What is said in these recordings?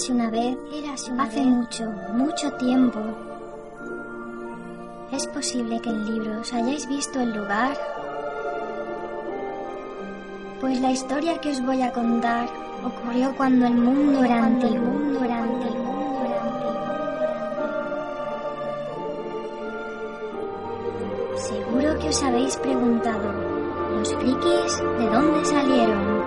Érase una vez, hace mucho, mucho tiempo. ¿Es posible que en libros hayáis visto el lugar? Pues la historia que os voy a contar ocurrió cuando el mundo era antiguo. Mundo era antiguo. Seguro que os habéis preguntado, ¿los frikis de dónde salieron?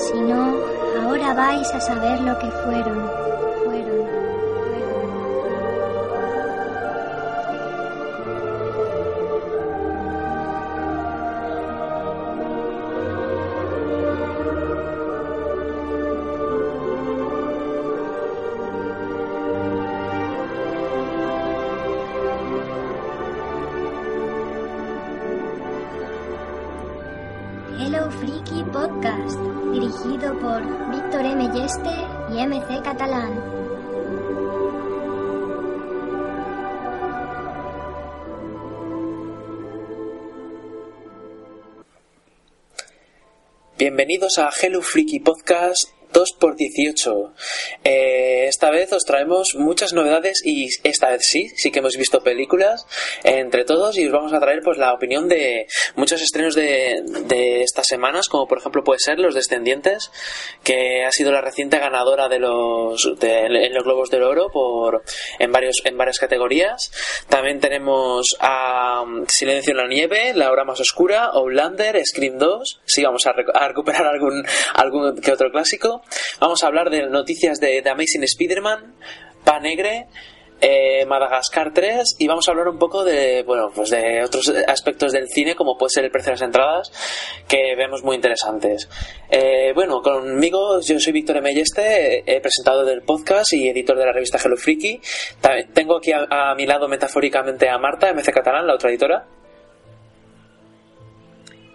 Si no, ahora vais a saber lo que fueron. Bienvenidos a Hello Freaky Podcast 2x18. Eh, esta vez os traemos muchas novedades y esta vez sí, sí que hemos visto películas entre todos y os vamos a traer pues la opinión de muchos estrenos de, de estas semanas, como por ejemplo puede ser Los Descendientes, que ha sido la reciente ganadora de los de, en los Globos del Oro por en varios en varias categorías. También tenemos a um, Silencio en la nieve, La hora más oscura, Outlander, Scream 2. Sí, vamos a, a recuperar algún algún que otro clásico. Vamos a hablar de noticias de, Amazing Spider-Man, Panegre, eh, Madagascar 3 y vamos a hablar un poco de bueno pues de otros aspectos del cine como puede ser el precio de las entradas que vemos muy interesantes. Eh, bueno conmigo yo soy Víctor Emelleste eh, presentador del podcast y editor de la revista Hello Freaky. Tengo aquí a, a mi lado metafóricamente a Marta MC Catalán la otra editora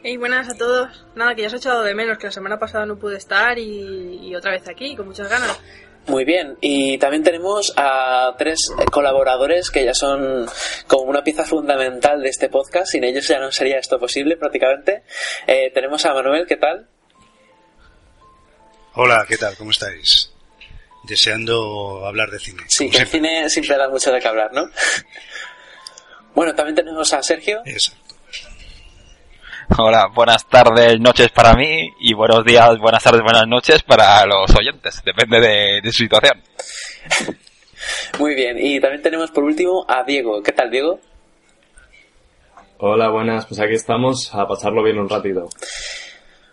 Hey, buenas a todos. Nada, que ya os he echado de menos, que la semana pasada no pude estar y, y otra vez aquí, con muchas ganas. Muy bien, y también tenemos a tres colaboradores que ya son como una pieza fundamental de este podcast. Sin ellos ya no sería esto posible prácticamente. Eh, tenemos a Manuel, ¿qué tal? Hola, ¿qué tal? ¿Cómo estáis? Deseando hablar de cine. Sí, que el cine siempre da mucho de qué hablar, ¿no? Bueno, también tenemos a Sergio. Hola, buenas tardes, noches para mí y buenos días, buenas tardes, buenas noches para los oyentes. Depende de, de su situación. Muy bien, y también tenemos por último a Diego. ¿Qué tal, Diego? Hola, buenas, pues aquí estamos a pasarlo bien un ratito.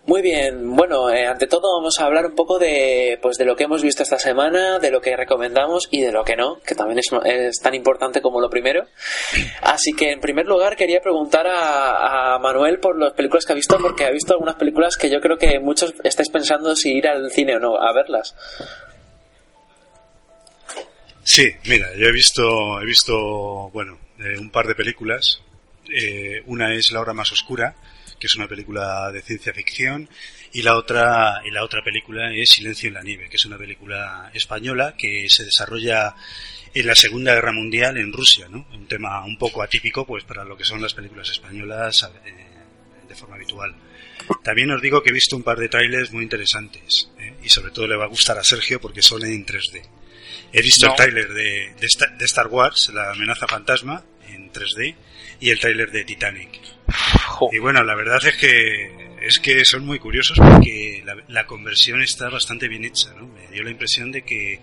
Muy bien, bueno, eh, ante todo vamos a hablar un poco de, pues, de lo que hemos visto esta semana, de lo que recomendamos y de lo que no, que también es, tan importante como lo primero. Así que en primer lugar quería preguntar a, a Manuel por las películas que ha visto, porque ha visto algunas películas que yo creo que muchos estáis pensando si ir al cine o no a verlas. Sí, mira, yo he visto, he visto, bueno, eh, un par de películas. Eh, una es La hora más oscura, que es una película de ciencia ficción, y la otra, y la otra película es Silencio en la nieve, que es una película española que se desarrolla en la Segunda Guerra Mundial en Rusia, ¿no? Un tema un poco atípico, pues, para lo que son las películas españolas eh, de forma habitual. También os digo que he visto un par de trailers muy interesantes, ¿eh? y sobre todo le va a gustar a Sergio porque son en 3D. He visto No. el tráiler de, de, Sta- de Star Wars, La amenaza fantasma, en 3D, y el tráiler de Titanic. Jo, Y bueno, la verdad es que es que son muy curiosos porque la, la conversión está bastante bien hecha, ¿no? Me dio la impresión de que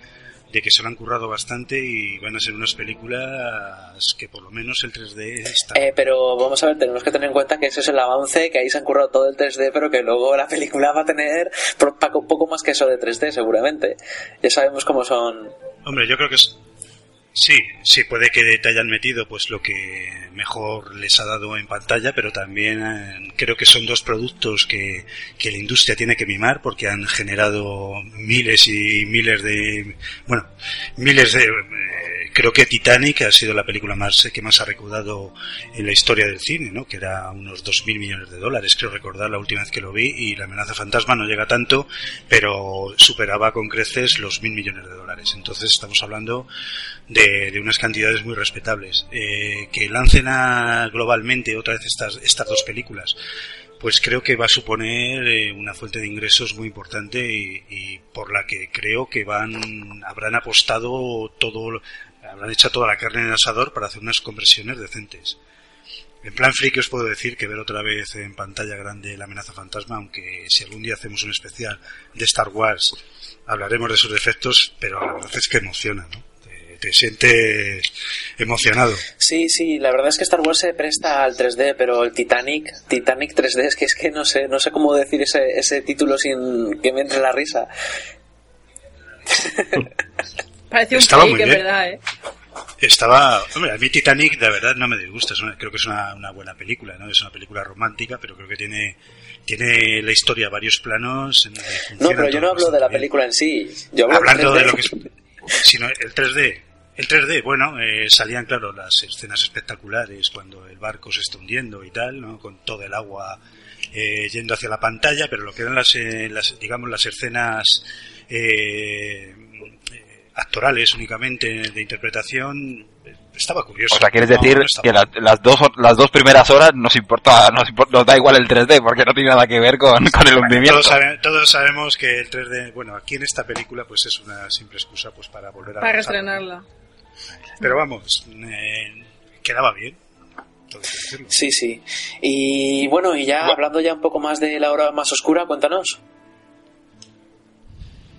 de que se lo han currado bastante y van a ser unas películas que por lo menos el 3D está... Eh, pero vamos a ver, tenemos que tener en cuenta que eso es el avance, que ahí se han currado todo el 3D, pero que luego la película va a tener poco más que eso de 3D seguramente. Ya sabemos cómo son... Hombre, yo creo que es... Sí, sí, puede que te hayan metido pues lo que mejor les ha dado en pantalla, pero también eh, creo que son dos productos que, que la industria tiene que mimar porque han generado miles y miles de... Bueno, miles de... eh, creo que Titanic ha sido la película más que más ha recaudado en la historia del cine, ¿no? Que era unos 2.000 millones de dólares, creo recordar la última vez que lo vi, y la amenaza fantasma no llega tanto, pero superaba con creces los 1.000 millones de dólares. Entonces estamos hablando de, unas cantidades muy respetables. Eh, que lancen a, globalmente otra vez estas, estas dos películas, pues creo que va a suponer eh, una fuente de ingresos muy importante y, y por la que creo que van habrán apostado todo habrán hecho toda la carne en el asador para hacer unas conversiones decentes. En plan friki os puedo decir que ver otra vez en pantalla grande la amenaza fantasma, aunque si algún día hacemos un especial de Star Wars hablaremos de sus defectos, pero la verdad es que emociona, ¿no? Te, te sientes emocionado. Sí, sí, la verdad es que Star Wars se presta al 3D, pero el Titanic, Titanic 3D es que es que no sé, no sé cómo decir ese, ese título sin que me entre la risa. Parece un Estaba fake, muy en bien. verdad, ¿eh? Estaba, hombre, a mí Titanic de verdad no me disgusta, es una- creo que es una, una buena película, ¿no? Es una película romántica, pero creo que tiene, tiene la historia varios planos. en No, pero yo no hablo de la bien. película en sí. Yo hablo Hablando de 3D. lo que es, sino el 3D. El 3D, bueno, eh, salían, claro, las escenas espectaculares cuando el barco se está hundiendo y tal, ¿no? Con todo el agua eh, yendo hacia la pantalla, pero lo que eran las, eh, las digamos, las escenas eh, actorales únicamente de interpretación, estaba curioso. O sea, quieres No, decir no que las, las dos las dos primeras horas nos importa, nos, impor- nos da igual el 3D porque no tiene nada que ver con, con el hundimiento. Todos, sabe- todos sabemos que el 3D, bueno, aquí en esta película pues es una simple excusa pues para volver a Para reestrenarla. Pero vamos, eh, quedaba bien. Sí, sí. Y bueno, y ya hablando ya un poco más de la hora más oscura, cuéntanos.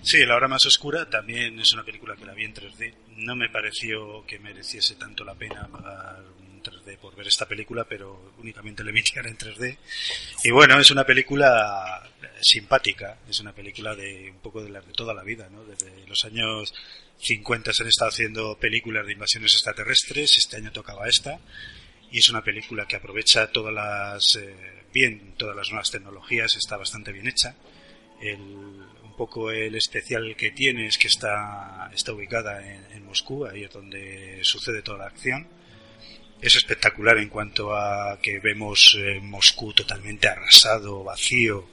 Sí, La Hora Más Oscura también es una película que la vi en 3D. No me pareció que mereciese tanto la pena pagar un 3D por ver esta película, pero únicamente le emitían en 3D. Y bueno, es una película simpática, es una película de un poco de, la, de toda la vida, ¿no? Desde los años 50 se han estado haciendo películas de invasiones extraterrestres, este año tocaba esta, y es una película que aprovecha todas las, eh, bien, todas las nuevas tecnologías, está bastante bien hecha. El, poco el especial que tiene es que está, está ubicada en, Moscú, ahí es donde sucede toda la acción. Es espectacular en cuanto a que vemos eh, Moscú totalmente arrasado, vacío,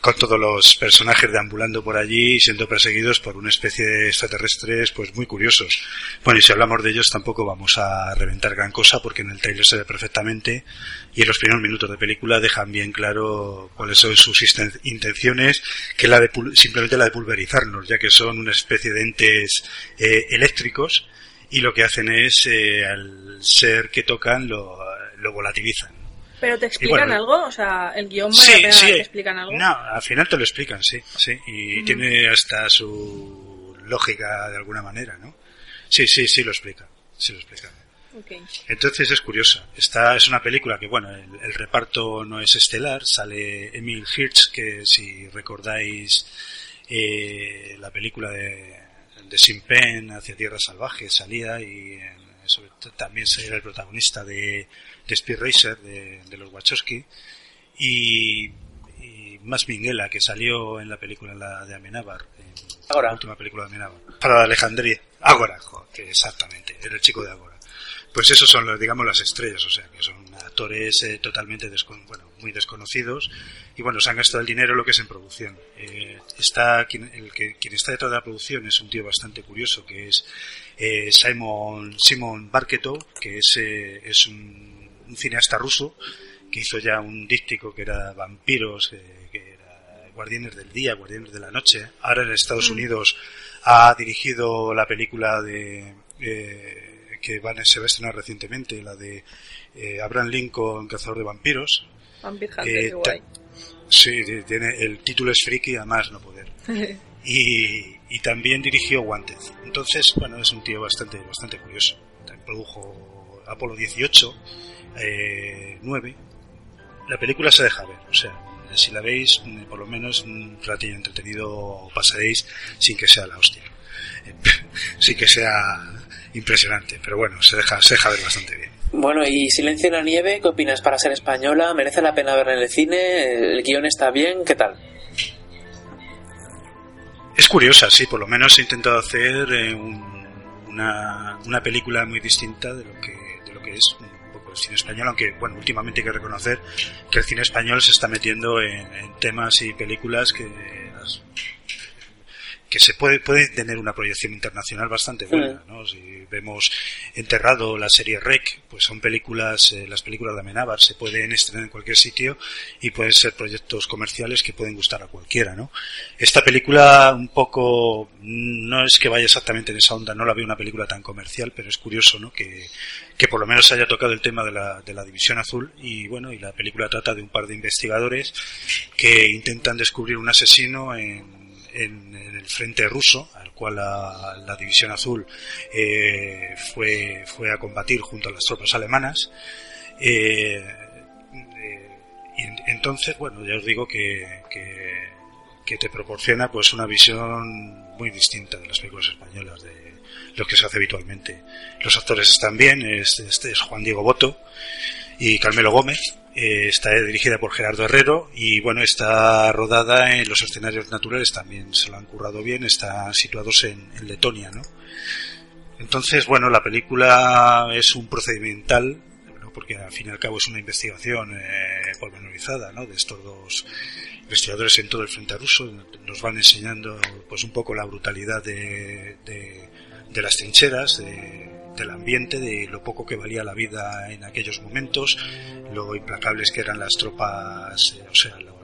con todos los personajes deambulando por allí y siendo perseguidos por una especie de extraterrestres pues muy curiosos. Bueno, y si hablamos de ellos tampoco vamos a reventar gran cosa porque en el trailer se ve perfectamente y en los primeros minutos de película dejan bien claro cuáles son sus intenciones, que la de simplemente la de pulverizarnos, ya que son una especie de entes eh, eléctricos y lo que hacen es eh, al ser que tocan lo volatilizan. ¿Pero te explican bueno, algo? O sea, ¿el guion la pena que te explican algo? No, al final te lo explican, sí, sí. Y tiene hasta su lógica de alguna manera, ¿no? Sí, sí, sí lo explica. Sí lo explica. Ok. Entonces es curiosa. Esta es una película que, bueno, el, el reparto no es estelar. Sale Emil Hirsch, que si recordáis eh, la película de, de Sin Pen hacia Tierra Salvaje salía y sobre también era el protagonista de, de Speed Racer de, de los Wachowski y, y más Minguela que salió en la película la de Amenábar en Ágora. la última película de Amenábar. Para Alejandría. Ágora que exactamente era el chico de Ágora pues esos son los, digamos las estrellas o sea que son actores eh, totalmente descon- bueno muy desconocidos y bueno se han gastado el dinero lo que es en producción. Eh, está quien, el que, quien está detrás de la producción es un tío bastante curioso que es eh, Simon Simon Barketo que es eh, es un, un cineasta ruso que hizo ya un díptico que era vampiros que era Guardianes del Día Guardianes de la Noche. Ahora en Estados Unidos ha dirigido la película de eh, que van, se va a estrenar recientemente, la de eh, Abraham Lincoln, Cazador de Vampiros. Vampire Hunter, Eh, guay. Sí, tiene, el título es friki a más no poder. Y, y también dirigió Wanted. Entonces, bueno, es un tío bastante, bastante curioso. También produjo Apolo 18, eh, 9. La película se deja ver, o sea, si la veis, por lo menos un ratillo entretenido pasaréis sin que sea la hostia. sin que sea impresionante, pero bueno, se deja, se deja ver bastante bien. Bueno, y Silencio en la nieve, ¿qué opinas para ser española? ¿Merece la pena verla en el cine? ¿El guion está bien? ¿Qué tal? Es curiosa, sí, por lo menos he intentado hacer eh, un- una, una película muy distinta de lo que, de lo que es un poco el cine español, aunque bueno, últimamente hay que reconocer que el cine español se está metiendo en, en temas y películas que las- que se puede, puede tener una proyección internacional bastante buena, ¿no? Si vemos Enterrado, la serie Rec, pues son películas, eh, las películas de Amenábar se pueden estrenar en cualquier sitio y pueden ser proyectos comerciales que pueden gustar a cualquiera, ¿no? Esta película un poco, no es que vaya exactamente en esa onda, no la veo una película tan comercial, pero es curioso, ¿no? Que, que por lo menos se haya tocado el tema de la, de la división azul y bueno, y la película trata de un par de investigadores que intentan descubrir un asesino en, en, el frente ruso, al cual la, la división azul eh, fue, fue a combatir junto a las tropas alemanas. Eh, eh, y en- entonces, bueno, ya os digo que, que, te proporciona pues una visión muy distinta de las películas españolas, de lo que se hace habitualmente. Los actores están bien, es, este es Juan Diego Boto y Carmelo Gómez. eh, está dirigida por Gerardo Herrero y bueno, está rodada en los escenarios naturales también, se lo han currado bien, están situados en, Letonia, ¿no? Entonces, bueno, la película es un procedimental, ¿no? porque al fin y al cabo es una investigación eh, pormenorizada, ¿no? De estos dos investigadores en todo el frente ruso, nos van enseñando pues un poco la brutalidad de, de las trincheras, de, del ambiente, de lo poco que valía la vida en aquellos momentos, lo implacables que eran las tropas, eh, o sea, lo-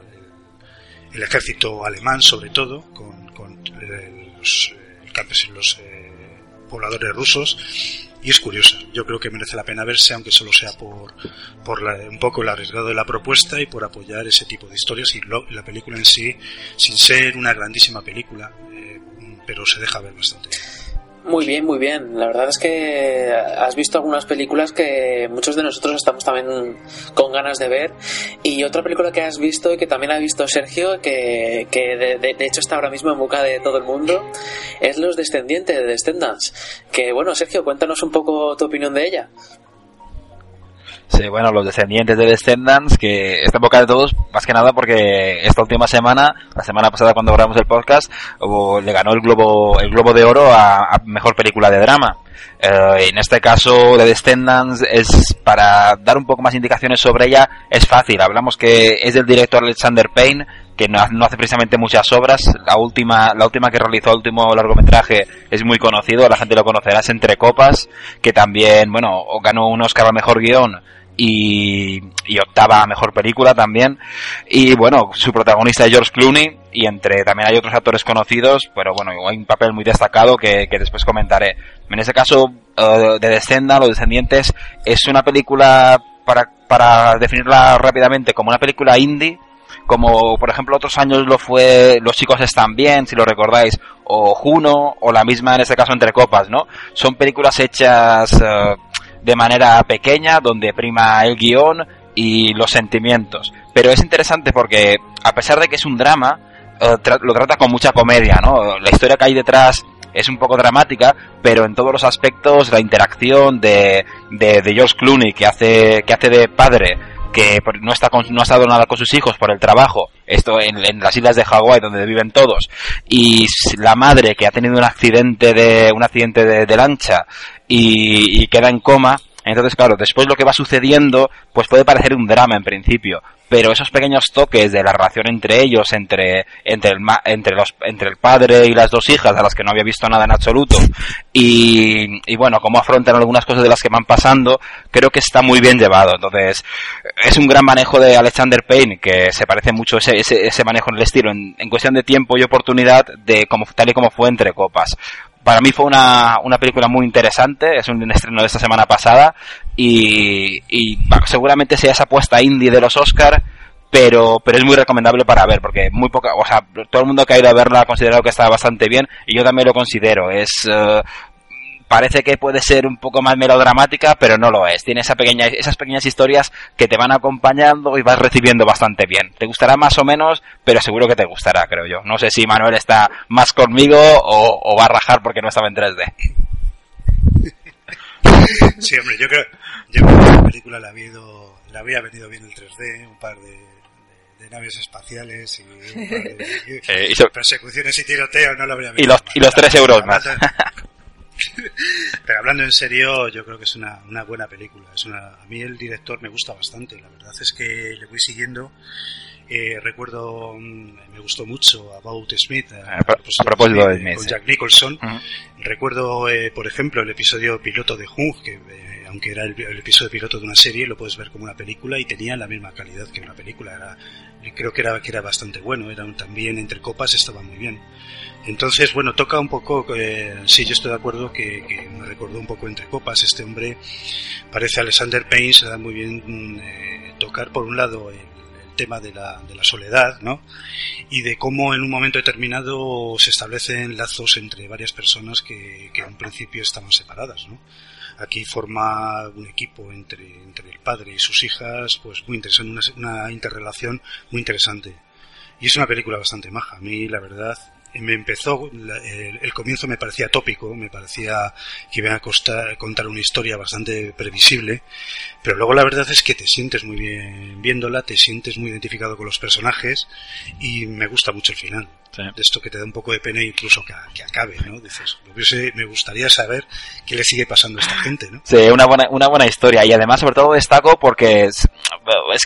el, ejército alemán sobre todo, con, con eh, los, eh, los pobladores rusos, y es curiosa. Yo creo que merece la pena verse, aunque solo sea por, por la- un poco el arriesgado de la propuesta y por apoyar ese tipo de historias y lo- la película en sí, sin ser una grandísima película, pero se deja ver bastante. Muy bien, muy bien. La verdad es que has visto algunas películas que muchos de nosotros estamos también con ganas de ver. Y otra película que has visto y que también ha visto Sergio, que, que de, hecho está ahora mismo en boca de todo el mundo, es Los Descendientes de Descendants. Que bueno, Sergio, cuéntanos un poco tu opinión de ella. Sí, bueno, los descendientes de Descendants, que está en boca de todos, más que nada porque esta última semana, la semana pasada cuando grabamos el podcast, le ganó el Globo, el Globo de Oro a, Mejor Película de Drama. Eh, en este caso, de Descendants, es para dar un poco más indicaciones sobre ella, es fácil. Hablamos que es del director Alexander Payne, que no, no hace precisamente muchas obras. La última, la última que realizó, el último largometraje, es muy conocido, la gente lo conocerá, es Entre Copas, que también, bueno, ganó un Oscar a Mejor Guión y, y octava a Mejor Película también. Y bueno, su protagonista es George Clooney y entre también hay otros actores conocidos, pero bueno, hay un papel muy destacado que, que después comentaré. En ese caso, eh, de Descenda, Los Descendientes, es una película, para, para definirla rápidamente, como una película indie, como por ejemplo otros años lo fue Los chicos están bien, si lo recordáis, o Juno, o la misma en este caso Entre Copas, ¿no? Son películas hechas eh, de manera pequeña, donde prima el guion y los sentimientos. Pero es interesante porque, a pesar de que es un drama, eh, tra- lo trata con mucha comedia, ¿no? La historia que hay detrás es un poco dramática, pero en todos los aspectos la interacción de, de, de George Clooney, que hace, que hace de padre, que no está con- no ha estado nada con sus hijos por el trabajo, esto en, las islas de Hawái donde viven todos, y la madre que ha tenido un accidente de, un accidente de, de lancha y, y queda en coma, entonces, claro, después lo que va sucediendo, pues puede parecer un drama en principio, pero esos pequeños toques de la relación entre ellos, entre, entre el, entre los, entre el padre y las dos hijas, a las que no había visto nada en absoluto, y, y bueno, cómo afrontan algunas cosas de las que van pasando, creo que está muy bien llevado. Entonces, es un gran manejo de Alexander Payne, que se parece mucho ese, ese, ese manejo en el estilo, en, cuestión de tiempo y oportunidad, de como, tal y como fue entre copas para mí fue una, una película muy interesante, es un estreno de esta semana pasada y, y seguramente sea esa apuesta indie de los Oscar, pero, pero es muy recomendable para ver, porque muy poca, o sea, todo el mundo que ha ido a verla ha considerado que está bastante bien, y yo también lo considero, es, eh, parece que puede ser un poco más melodramática, pero no lo es. Tiene esa pequeña, esas pequeñas historias que te van acompañando y vas recibiendo bastante bien. Te gustará más o menos, pero seguro que te gustará, creo yo. No sé si Manuel está más conmigo o, va a rajar porque no estaba en 3D. Sí, hombre, yo creo, yo que la película la, la había venido bien el 3D, un par de, naves espaciales y, de, eh, persecuciones y tiroteos, no lo habría Y los, y los 3 euros más. Pero hablando en serio, yo creo que es una, una buena película. Es una, a mí el director me gusta bastante. La verdad es que le voy siguiendo. Eh, recuerdo, mm, me gustó mucho About Smith, a, propósito de Smith, con Jack Nicholson. Recuerdo, eh, por ejemplo, el episodio piloto de Hung, que eh, aunque era el, episodio piloto de una serie, lo puedes ver como una película y tenía la misma calidad que una película. Era, creo que era, que era bastante bueno. Era también entre copas estaba muy bien. Entonces, bueno, toca un poco, eh, sí, yo estoy de acuerdo que, me recordó un poco entre copas. Este hombre parece Alexander Payne, se da muy bien mm, eh, tocar por un lado el, tema de la, soledad, ¿no? Y de cómo en un momento determinado se establecen lazos entre varias personas que, que en principio estaban separadas, ¿no? Aquí forma un equipo entre, entre el padre y sus hijas, pues muy interesante, una, interrelación muy interesante. Y es una película bastante maja. A mí, la verdad, me empezó, el, comienzo me parecía tópico, me parecía que iba a contar una historia bastante previsible, pero luego la verdad es que te sientes muy bien viéndola, te sientes muy identificado con los personajes y me gusta mucho el final. De esto que te da un poco de pena incluso que, acabe, ¿no? Dices, me gustaría saber qué le sigue pasando a esta gente, ¿no? Sí, una buena, una buena historia y además sobre todo destaco porque es,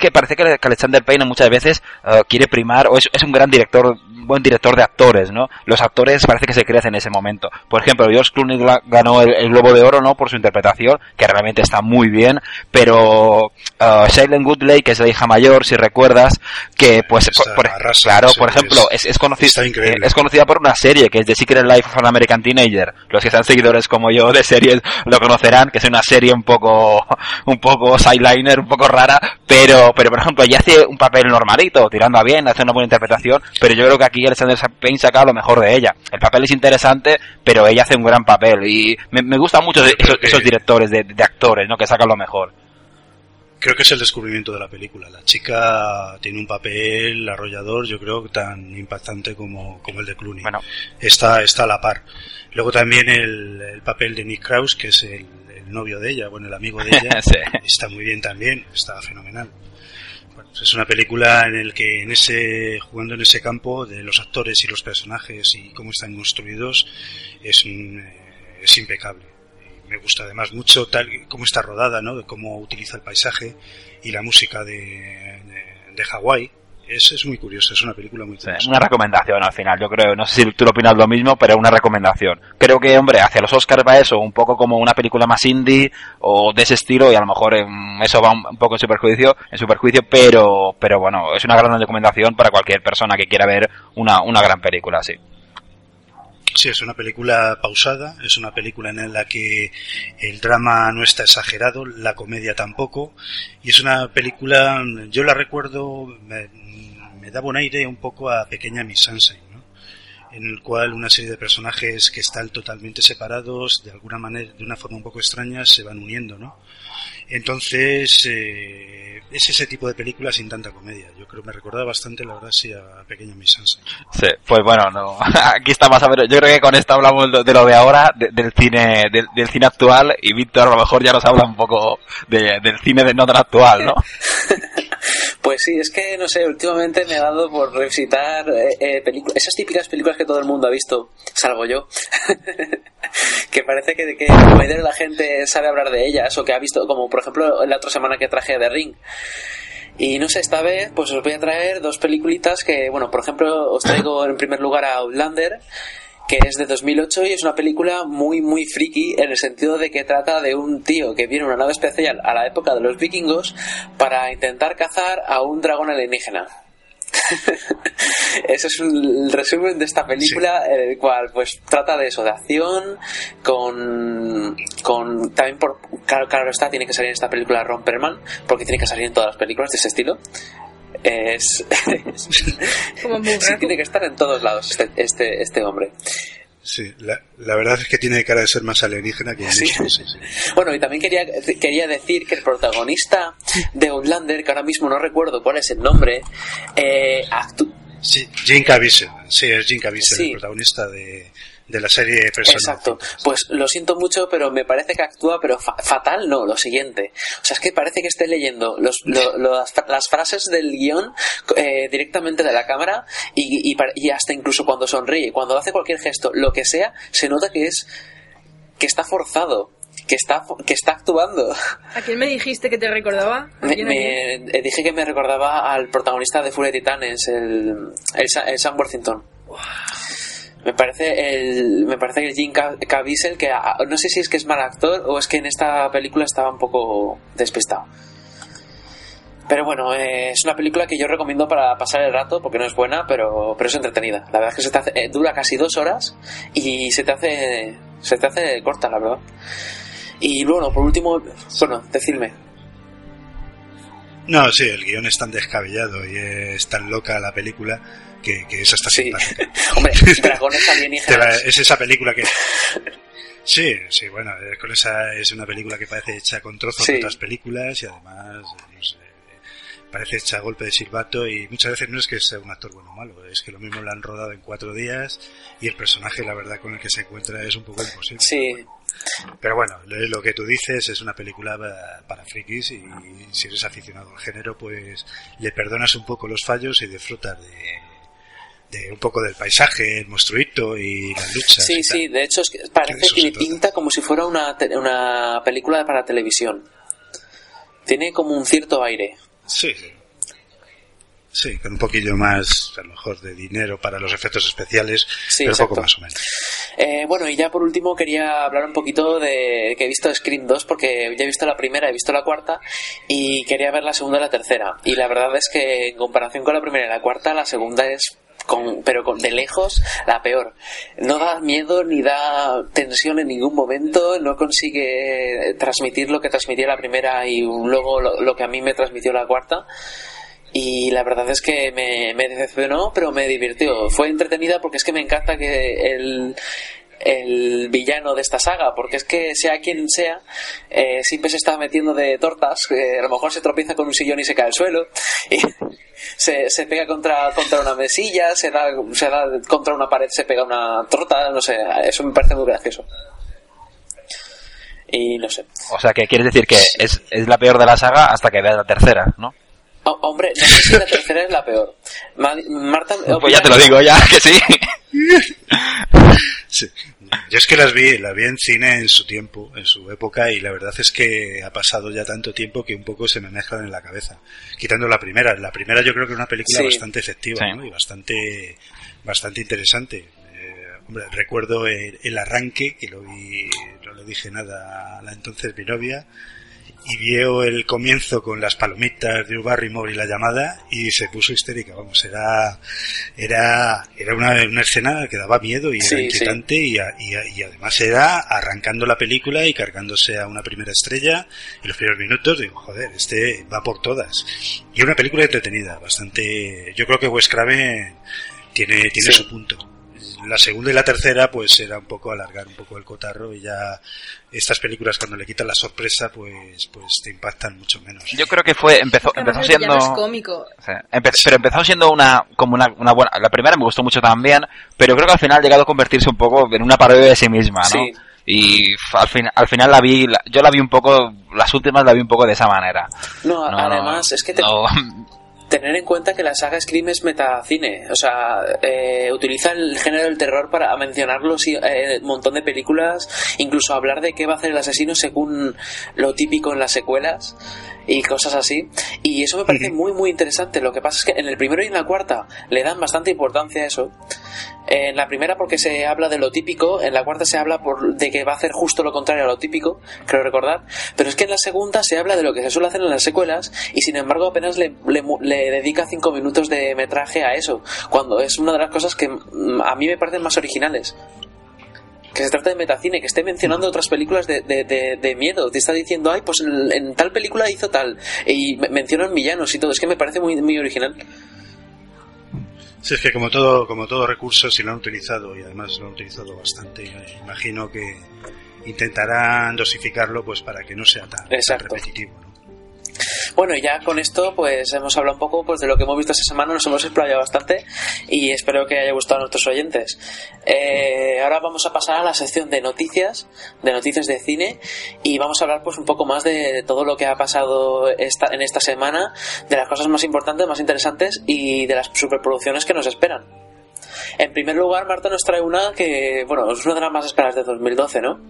que parece que Alexander Payne muchas veces eh, quiere primar, o es, es un gran director buen director de actores, ¿no? Los actores parece que se crecen en ese momento. Por ejemplo, George Clooney ganó el, Globo de Oro, ¿no? Por su interpretación, que realmente está muy bien, pero uh, Shailene Woodley, que es la hija mayor, si recuerdas, que pues, por, claro, por ejemplo, es, es, eh, es conocida por una serie que es The Secret Life of an American Teenager. Los que sean seguidores como yo de series lo conocerán, que es una serie un poco, un poco sideliner, un poco rara, pero, pero por ejemplo, ella hace un papel normalito, tirando a bien, hace una buena interpretación, pero yo creo que aquí Alexander Payne saca lo mejor de ella. El papel es interesante, pero ella hace un gran papel y me, me gustan mucho esos, directores de, actores, ¿no? Que sacan lo mejor. Creo que es el descubrimiento de la película. La chica tiene un papel arrollador, yo creo, tan impactante como, como el de Clooney. Bueno. Está, está a la par. Luego también el, papel de Nick Krause, que es el, novio de ella, bueno, el amigo de ella, está muy bien también, está fenomenal. Pues es una película en el que en ese jugando en ese campo de los actores y los personajes y cómo están construidos es eh, es impecable. Me gusta además mucho tal cómo está rodada, ¿no? De cómo utiliza el paisaje y la música de, de, de Hawái es, es muy curioso, es una película muy curiosa. una recomendación al final, yo creo. No sé si tú lo opinas lo mismo, pero una recomendación. Creo que, hombre, hacia los Oscars va eso, un poco como una película más indie o de ese estilo, y a lo mejor eso va un, poco en su perjuicio, en su perjuicio, pero, pero bueno, es una gran recomendación para cualquier persona que quiera ver una, una gran película, sí. Sí, es una película pausada, es una película en la que el drama no está exagerado, la comedia tampoco, y es una película, yo la recuerdo, me daba un aire un poco a Pequeña Miss Sunshine. En el cual una serie de personajes que están totalmente separados, de alguna manera, de una forma un poco extraña, se van uniendo, ¿no? Entonces, eh, es ese tipo de película sin tanta comedia. Yo creo que me recordaba bastante, la verdad, sí, a Pequeña Miss Sunshine. Sí, pues bueno, no. aquí estamos a ver, yo creo que con esto hablamos de lo de ahora, del cine, del, cine actual, y Víctor a lo mejor ya nos habla un poco del cine de no tan actual, ¿no? Pues sí, es que no sé, últimamente me ha dado por revisitar eh, eh, esas típicas películas que todo el mundo ha visto, salvo yo, que parece que, que la mayoría de la gente sabe hablar de ellas o que ha visto, como por ejemplo la otra semana que traje de Ring. Y no sé, esta vez pues os voy a traer dos peliculitas que, bueno, por ejemplo, os traigo en primer lugar a Outlander, que es de 2008 y es una película muy, muy friki en el sentido de que trata de un tío que viene en una nave especial a la época de los vikingos para intentar cazar a un dragón alienígena. Eso es el resumen de esta película, en el cual pues trata de eso, de acción, con, con también por, claro, claro está, tiene que salir en esta película Ron Perlman, porque tiene que salir en todas las películas de ese estilo. Es, Como tiene que estar en todos lados este, este, este hombre. Sí, la, la verdad es que tiene cara de ser más alienígena que Sí. sí. Bueno, y también quería, quería decir que el protagonista de Outlander, que ahora mismo no recuerdo cuál es el nombre, eh, Sí, Jim Caviezel, sí, es Jim Caviezel, Sí. el protagonista de, de la serie Persona. Exacto. Pues lo siento mucho, pero me parece que actúa, pero fa- fatal no, lo siguiente. O sea, es que parece que esté leyendo los, lo- lo- las, fra- las frases del guion eh, directamente de la cámara y, y, hasta incluso cuando sonríe, cuando hace cualquier gesto, lo que sea, se nota que es que está forzado, que está, fo- que está actuando. ¿A quién me dijiste que te recordaba? ¿A Me, eh, dije que me recordaba al protagonista de Full de Titanes, el, el, Sa- el Sam Worthington. Me parece el me parece que Jim Ca- Caviezel que a- no sé si es que es mal actor o es que en esta película estaba un poco despistado. Pero bueno, eh, es una película que yo recomiendo para pasar el rato porque no es buena, pero, pero es entretenida. La verdad es que se te hace- eh, dura casi dos horas y se te hace se te hace corta, la verdad. Y luego, por último, bueno, decirme. No, sí, el guion es tan descabellado y es tan loca la película que, que es hasta Sí. Hombre, dragones alienígenas. es esa película que... Sí, sí, bueno, eh, con esa es una película que parece hecha con trozos Sí. de otras películas y además, no sé, parece hecha a golpe de silbato y muchas veces no es que sea un actor bueno o malo, es que lo mismo lo han rodado en cuatro días y el personaje, la verdad, con el que se encuentra es un poco imposible. Sí, Pero bueno, lo, que tú dices es una película pa- para frikis y si eres aficionado al género, pues le perdonas un poco los fallos y disfrutas de, de un poco del paisaje, el monstruito y las luchas. sí, tal. sí. De hecho, es que parece que le pinta como si fuera una, una película para televisión. Tiene como un cierto aire. Sí, sí. Sí, con un poquillo más, a lo mejor, de dinero para los efectos especiales, Sí, pero exacto. poco más o menos. Eh, bueno, y ya por último quería hablar un poquito de que he visto Scream 2 porque ya he visto la primera, he visto la cuarta y quería ver la segunda y la tercera. Y la verdad es que en comparación con la primera y la cuarta, la segunda es con, pero con, de lejos la peor. No da miedo ni da tensión en ningún momento, no consigue transmitir lo que transmitía la primera y luego lo, lo que a mí me transmitió la cuarta. Y la verdad es que me, me decepcionó, pero me divirtió. Fue entretenida porque es que me encanta que el, el villano de esta saga, porque es que sea quien sea, eh, siempre se está metiendo de tortas, eh, a lo mejor se tropieza con un sillón y se cae al suelo, y se, se pega contra, contra una mesilla, se da, se da contra una pared, se pega una torta, no sé, eso me parece muy gracioso. Y no sé. O sea, que quieres decir que es, es la peor de la saga hasta que veas la tercera, ¿no? Oh, hombre, no sé si la tercera es la peor. Ma- Marta, Pues ya te lo digo, ya, que sí. Sí. Yo es que las vi, las vi en cine en su tiempo, en su época, y la verdad es que ha pasado ya tanto tiempo que un poco se me mezclan en la cabeza. Quitando la primera. La primera yo creo que es una película Sí. bastante efectiva, Sí. ¿no? Y bastante, bastante interesante. Eh, hombre, recuerdo el, el arranque, que lo vi, no le dije nada a la entonces mi novia, y vio el comienzo con las palomitas de Barrymore y la llamada y se puso histérica, vamos, era era era una, una escena que daba miedo y era Sí, inquietante y, a- y a- y además era arrancando la película y cargándose a una primera estrella en los primeros minutos, digo, joder, este va por todas. Y una película entretenida, bastante, yo creo que Wes Craven tiene, tiene Sí. su punto. La segunda y la tercera, pues era un poco alargar un poco el cotarro y ya estas películas cuando le quitan la sorpresa, pues, pues te impactan mucho menos. Yo creo que fue, empezó, empezó siendo... es cómico. Sí, pero empezó siendo una como una, una buena la primera me gustó mucho también pero creo que al final ha llegado a convertirse un poco en una parodia de sí misma no Sí. y al fin al final la vi la- yo la vi un poco las últimas la vi un poco de esa manera No, No, además, no, es que te- no. Tener en cuenta que la saga Scream es metacine, o sea, eh, utiliza el género del terror para mencionarlo eh, un montón de películas, incluso hablar de qué va a hacer el asesino según lo típico en las secuelas y cosas así. Y eso me parece muy muy interesante. Lo que pasa es que en el primero y en la cuarta le dan bastante importancia a eso. En la primera porque se habla de lo típico, en la cuarta se habla por, de que va a hacer justo lo contrario a lo típico, creo recordar, pero es que en la segunda se habla de lo que se suele hacer en las secuelas y sin embargo apenas le, le, dedica cinco minutos de metraje a eso, cuando es una de las cosas que mm, a mí me parecen más originales. que se trata de metacine, que esté mencionando otras películas de, de, de, de miedo, te está diciendo, ay, pues en, en tal película hizo tal, y me- mencionan villanos y todo, es que me parece muy, muy original. Sí, es que como todo, como todo recurso, si lo han utilizado y además lo han utilizado bastante, imagino que intentarán dosificarlo pues para que no sea tan, repetitivo. ¿no? Bueno, ya con esto, pues hemos hablado un poco pues, de lo que hemos visto esta semana, nos hemos explayado bastante y espero que haya gustado a nuestros oyentes. Eh, ahora vamos a pasar a la sección de noticias, de noticias de cine, y vamos a hablar pues un poco más de todo lo que ha pasado en esta semana, de las cosas más importantes, más interesantes y de las superproducciones que nos esperan. En primer lugar, Marta nos trae una que, bueno, es una de las más esperadas de 2012, ¿no?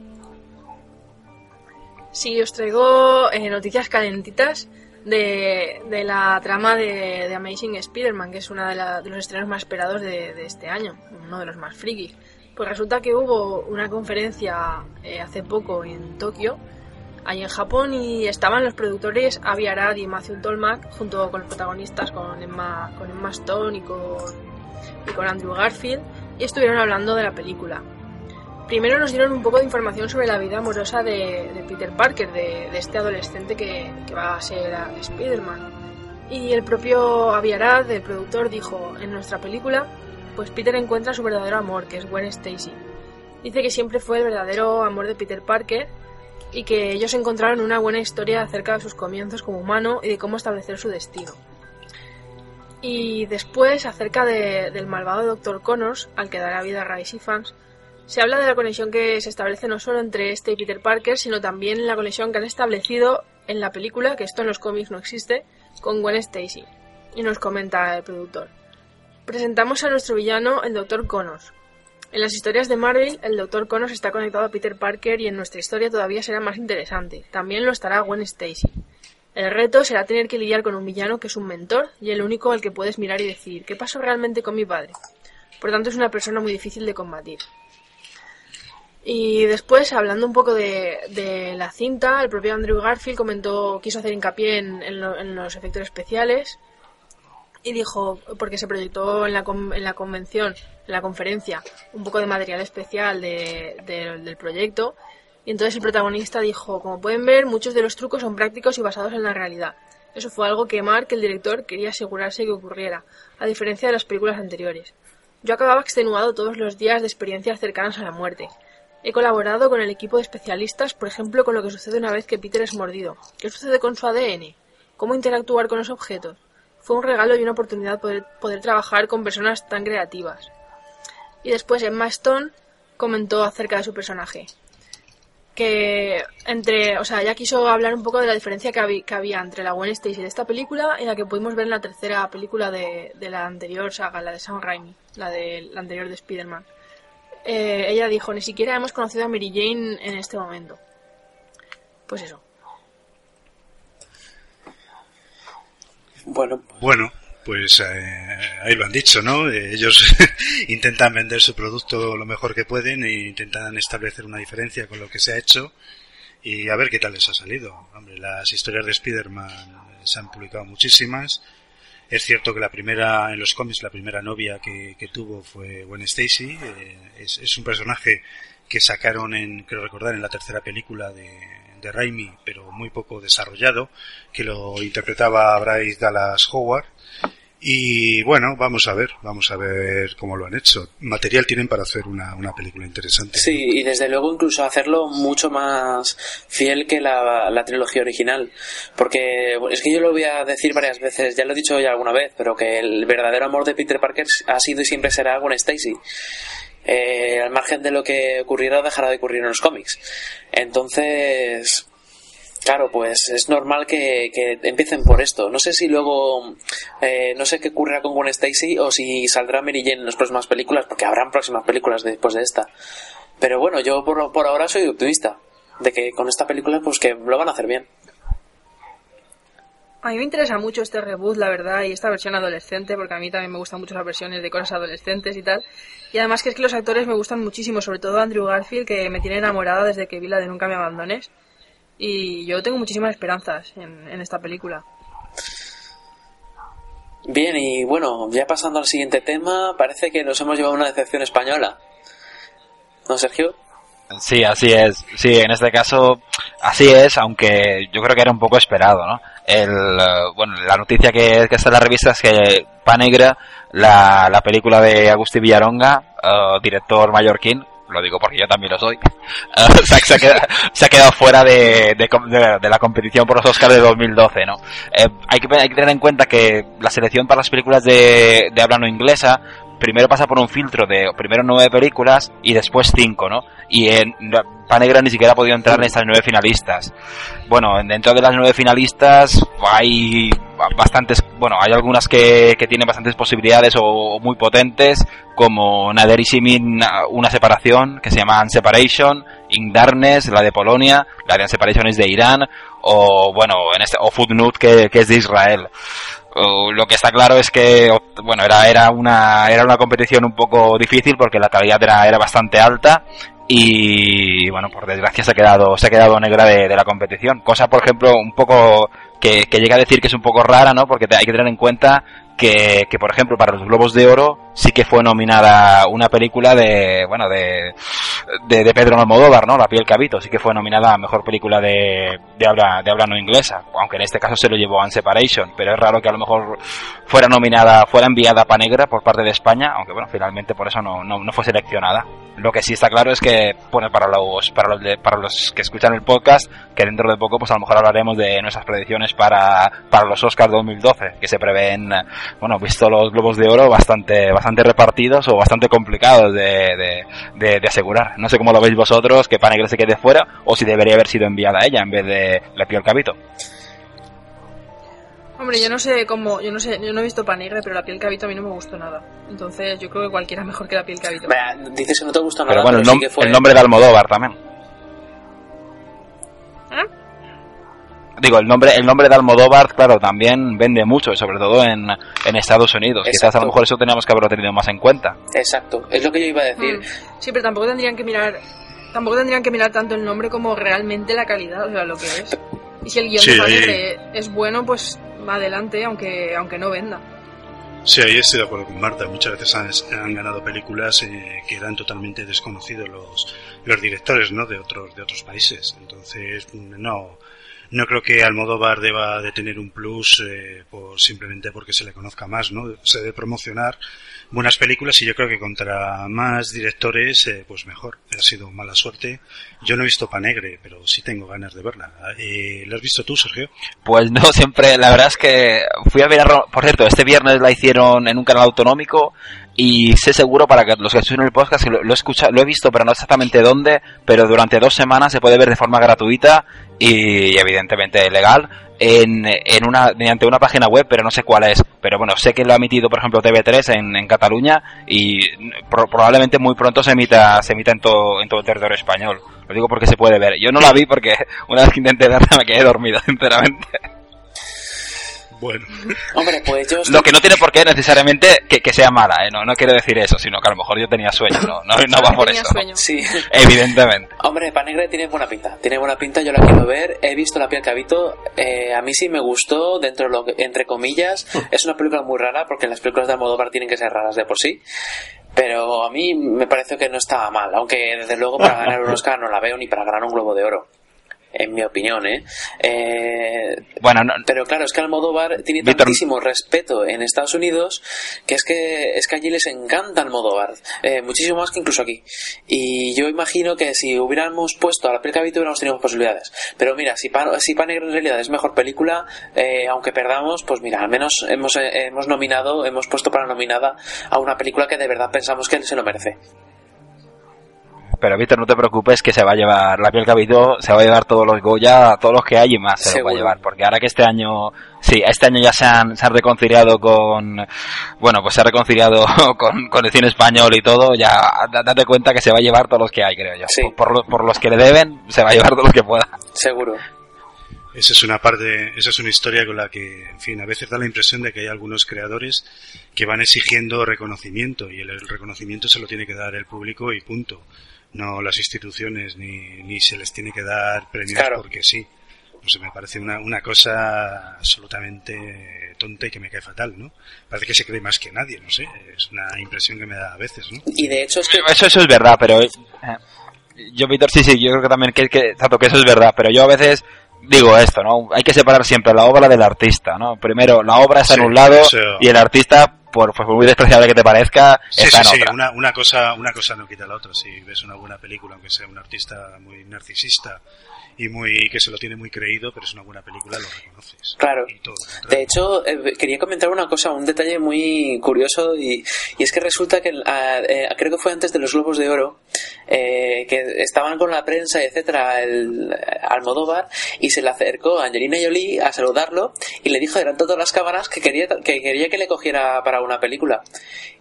Sí, os traigo eh, noticias calentitas de, la trama de, de Amazing Spider-Man, que es uno de, de los estrenos más esperados de, de este año, uno de los más frikis. Pues resulta que hubo una conferencia eh, hace poco en Tokio, ahí en Japón, y estaban los productores Avi Arad y Matthew Tolmack, junto con los protagonistas, con Emma, con Emma Stone y con, y con Andrew Garfield, y estuvieron hablando de la película. Primero nos dieron un poco de información sobre la vida amorosa de, Peter Parker, de, este adolescente que, va a ser Spider-Man. Y el propio Avi Arad, el productor, dijo, en nuestra película, pues Peter encuentra su verdadero amor, que es Gwen Stacy. Dice que siempre fue el verdadero amor de Peter Parker y que ellos encontraron una buena historia acerca de sus comienzos como humano y de cómo establecer su destino. Y después, acerca de- del malvado Dr. Connors, al que dará vida a Rice y fans, se habla de la conexión que se establece no solo entre este y Peter Parker, sino también la conexión que han establecido en la película, que esto en los cómics no existe, con Gwen Stacy. Y nos comenta el productor. Presentamos a nuestro villano, el Dr. Connors. En las historias de Marvel, el Dr. Connors está conectado a Peter Parker y en nuestra historia todavía será más interesante. También lo estará Gwen Stacy. El reto será tener que lidiar con un villano que es un mentor y el único al que puedes mirar y decir, ¿qué pasó realmente con mi padre? Por tanto, es una persona muy difícil de combatir. Y después, hablando un poco de, de la cinta, el propio Andrew Garfield comentó, quiso hacer hincapié en, en lo- en los efectos especiales y dijo, porque se proyectó en la, en la convención, en la conferencia, un poco de material especial de- del proyecto. Y entonces el protagonista dijo, como pueden ver, muchos de los trucos son prácticos y basados en la realidad. Eso fue algo que Mark, el director, quería asegurarse que ocurriera, a diferencia de las películas anteriores. Yo acababa extenuado todos los días de experiencias cercanas a la muerte. He colaborado con el equipo de especialistas, por ejemplo, con lo que sucede una vez que Peter es mordido. ¿Qué sucede con su ADN? ¿Cómo interactuar con los objetos? Fue un regalo y una oportunidad poder, trabajar con personas tan creativas. Y después Emma Stone comentó acerca de su personaje. Que entre, o sea, ella quiso hablar un poco de la diferencia que, habí- que había entre la Gwen Stacy de esta película y la que pudimos ver en la tercera película de, de la anterior saga, la de Sam Raimi, la, de, la anterior de Spider-Man. Eh, ella dijo, ni siquiera hemos conocido a Mary Jane en este momento. Pues eso. Bueno, Bueno, pues eh, ahí lo han dicho, ¿no? Eh, ellos intentan vender su producto lo mejor que pueden e intentan establecer una diferencia con lo que se ha hecho y a ver qué tal les ha salido. Hombre, las historias de Spider-Man se han publicado muchísimas. Es cierto que la primera, en los cómics, la primera novia que, que tuvo fue Gwen Stacy. Eh, es, es un personaje que sacaron en, creo recordar, en la tercera película de, de Raimi, pero muy poco desarrollado, que lo interpretaba Bryce Dallas Howard. Y bueno, vamos a ver, vamos a ver cómo lo han hecho. Material tienen para hacer una, una película interesante. Sí, y desde luego incluso hacerlo mucho más fiel que la, la trilogía original. Porque es que yo lo voy a decir varias veces, ya lo he dicho ya alguna vez, pero que el verdadero amor de Peter Parker ha sido y siempre será Gwen Stacy. Eh, al margen de lo que ocurriera, dejará de ocurrir en los cómics. Entonces, Claro, pues es normal que, que empiecen por esto. No sé si luego, eh, no sé qué ocurrirá con Gwen Stacy o si saldrá Mary Jane en las próximas películas, porque habrán próximas películas después de esta. Pero bueno, yo por, por ahora soy optimista de que con esta película pues que lo van a hacer bien. A mí me interesa mucho este reboot, la verdad, y esta versión adolescente, porque a mí también me gustan mucho las versiones de cosas adolescentes y tal. Y además que es que los actores me gustan muchísimo, sobre todo Andrew Garfield, que me tiene enamorada desde que vi la de Nunca me abandones. Y yo tengo muchísimas esperanzas en, en esta película. Bien, y bueno, ya pasando al siguiente tema, parece que nos hemos llevado una decepción española. ¿No, Sergio? Sí, así es. Sí, en este caso, así es, aunque yo creo que era un poco esperado, ¿no? El, eh, bueno, la noticia que, que está en la revista es que Panegra, la, la película de Agustín Villaronga, eh, director mallorquín, lo digo porque yo también lo soy, se, ha, quedado, fuera de la competición por los Oscars de 2012, ¿no? Eh, hay, que, hay que tener en cuenta que la selección para las películas de, de habla no inglesa primero pasa por un filtro de primero nueve películas y después cinco, ¿no? Y en Panegra ni siquiera ha podido entrar en estas nueve finalistas. Bueno, dentro de las nueve finalistas hay bastantes, bueno, hay algunas que, tienen bastantes posibilidades o, muy potentes, como Nader y Simin, una separación que se llama Unseparation, In Darkness, la de Polonia, la de Unseparation es de Irán, o bueno, en este, o Footnote que es de Israel. Lo que está claro es que bueno era era una era una competición un poco difícil porque la calidad era, era bastante alta y bueno por desgracia se ha quedado se ha quedado negra de, de la competición. Cosa por ejemplo un poco que, que llega a decir que es un poco rara no porque hay que tener en cuenta que, por ejemplo para los globos de oro sí que fue nominada una película de bueno de de, Pedro Almodóvar no la piel que habito. Sí que fue nominada a mejor película de, de habla de habla no inglesa aunque en este caso se lo llevó a Separation. Pero es raro que a lo mejor fuera nominada fuera enviada a Panegra por parte de España aunque bueno finalmente por eso no, no, no fue seleccionada. Lo que sí está claro es que bueno, para los para los para los que escuchan el podcast que dentro de poco pues a lo mejor hablaremos de nuestras predicciones para para los Oscars 2012 que se prevén bueno visto los globos de oro bastante bastante repartidos o bastante complicados de, de, de- de asegurar no sé cómo lo veis vosotros que Panegra se quede fuera o si debería haber sido enviada a ella en vez de la piel cabito Hombre, yo no sé cómo, yo no sé, yo no he visto Panegra, pero la piel que habito a mí no me gustó nada. Entonces yo creo que cualquiera mejor que la piel que habito. Dices que no te gusta nada, pero bueno el, sí nom- que fue- el nombre de Almodóvar también ¿Eh? Digo, el nombre, el nombre de Almodóvar, claro, también vende mucho, sobre todo en, en Estados Unidos. Quizás a lo mejor eso teníamos que haberlo tenido más en cuenta. Exacto, es lo que yo iba a decir. Mm. Sí, pero tampoco tendrían que mirar, tampoco tendrían que mirar tanto el nombre como realmente la calidad, o sea, lo que es. Y si el guion Sí, de ahí- Panegra es bueno, pues va adelante, aunque, aunque no venda. Sí, ahí estoy de acuerdo con Marta. Muchas veces han, han ganado películas eh, que eran totalmente desconocidos los, los directores, ¿no? De otros, de otros países. Entonces, no, no creo que Almodóvar deba de tener un plus eh, por, simplemente porque se le conozca más, ¿no? Se debe promocionar buenas películas y yo creo que contra más directores, eh, pues mejor. Ha sido mala suerte. Yo no he visto Panegre, pero sí tengo ganas de verla. Eh, ¿La has visto tú, Sergio? Pues no, siempre, la verdad es que fui a ver a por cierto, este viernes la hicieron en un canal autonómico y sé seguro para que los que escuchen el podcast, lo, lo he escuchado, lo he visto, pero no exactamente dónde, pero durante dos semanas se puede ver de forma gratuita y evidentemente legal en, en una, mediante una página web, pero no sé cuál es. Pero bueno, sé que lo ha emitido, por ejemplo, TV3 en, en Cataluña y pro- probablemente muy pronto se emita, se emita en todo, en todo el territorio español. Lo digo porque se puede ver. Yo no la vi porque una vez que intenté verla me quedé dormido, sinceramente. Bueno, Hombre, pues yo... Lo que no tiene por qué necesariamente que, que sea mala, ¿eh? no, no quiero decir eso, sino que a lo mejor yo tenía sueño, no, no, no va por Tenía eso. sueño. Sí. Evidentemente. Hombre, Panegre tiene buena pinta. Tiene buena pinta, yo la quiero ver. He visto La piel que habito. eh, a mí sí me gustó, dentro de lo que, entre comillas. Es una película muy rara porque las películas de Almodóvar tienen que ser raras de por sí. Pero a mí me pareció que no estaba mal. Aunque desde luego para ganar un Oscar no la veo ni para ganar un Globo de Oro. En mi opinión, ¿eh? Eh, Bueno, no, pero claro, es que Almodóvar tiene Víctor- tantísimo respeto en Estados Unidos que es que es que allí les encanta Almodóvar, eh, muchísimo más que incluso aquí. Y yo imagino que si hubiéramos puesto a la película Vito hubiéramos tenido Posibilidades. Pero mira, si Pan, si Pan Negro en realidad es mejor película, eh, aunque perdamos, pues mira, al menos hemos, eh, hemos nominado, hemos puesto para nominada a una película que de verdad pensamos que se lo merece. Pero Víctor, no te preocupes que se va a llevar la piel habitó, se va a llevar todos los Goya, todos los que hay y más se los va a llevar, porque ahora que este año, sí, este año ya se han, se han reconciliado con, bueno, pues se ha reconciliado con, con el cine español y todo, ya da- date cuenta que se va a llevar todos los que hay, creo yo. Sí. Por, lo- por los que le deben, se va a llevar todos los que pueda. Seguro. Esa es una parte, esa es una historia con la que, en fin, a veces da la impresión de que hay algunos creadores que van exigiendo reconocimiento y el, el reconocimiento se lo tiene que dar el público y punto. No las instituciones ni, ni se les tiene que dar premios Claro. porque sí. No sé, me parece una, una cosa absolutamente tonta y que me cae fatal, ¿no? Parece que se cree más que nadie, no sé. Es una impresión que me da a veces, ¿no? Y de hecho es que Eso, eso es verdad, pero... eh, yo, Víctor, sí, sí, yo creo que también que, que, que eso es verdad, pero yo a veces digo esto, ¿no? Hay que separar siempre la obra del artista, ¿no? Primero, la obra está en un lado y el artista, por, por, muy despreciable que te parezca, sí, está sí, en otra. Sí, una, una, cosa, una cosa no quita la otra. Si ves una buena película, aunque sea un artista muy narcisista y muy que se lo tiene muy creído, pero es una buena película, lo reconoces. Claro. Y todo, de hecho, eh, quería comentar una cosa, un detalle muy curioso, y, y es que resulta que eh, creo que fue antes de los Globos de Oro, eh, que estaban con la prensa, etcétera, el Almodóvar, y se le acercó a Angelina Jolie a saludarlo y le dijo delante de todas las cámaras que quería que quería que le cogiera para una película.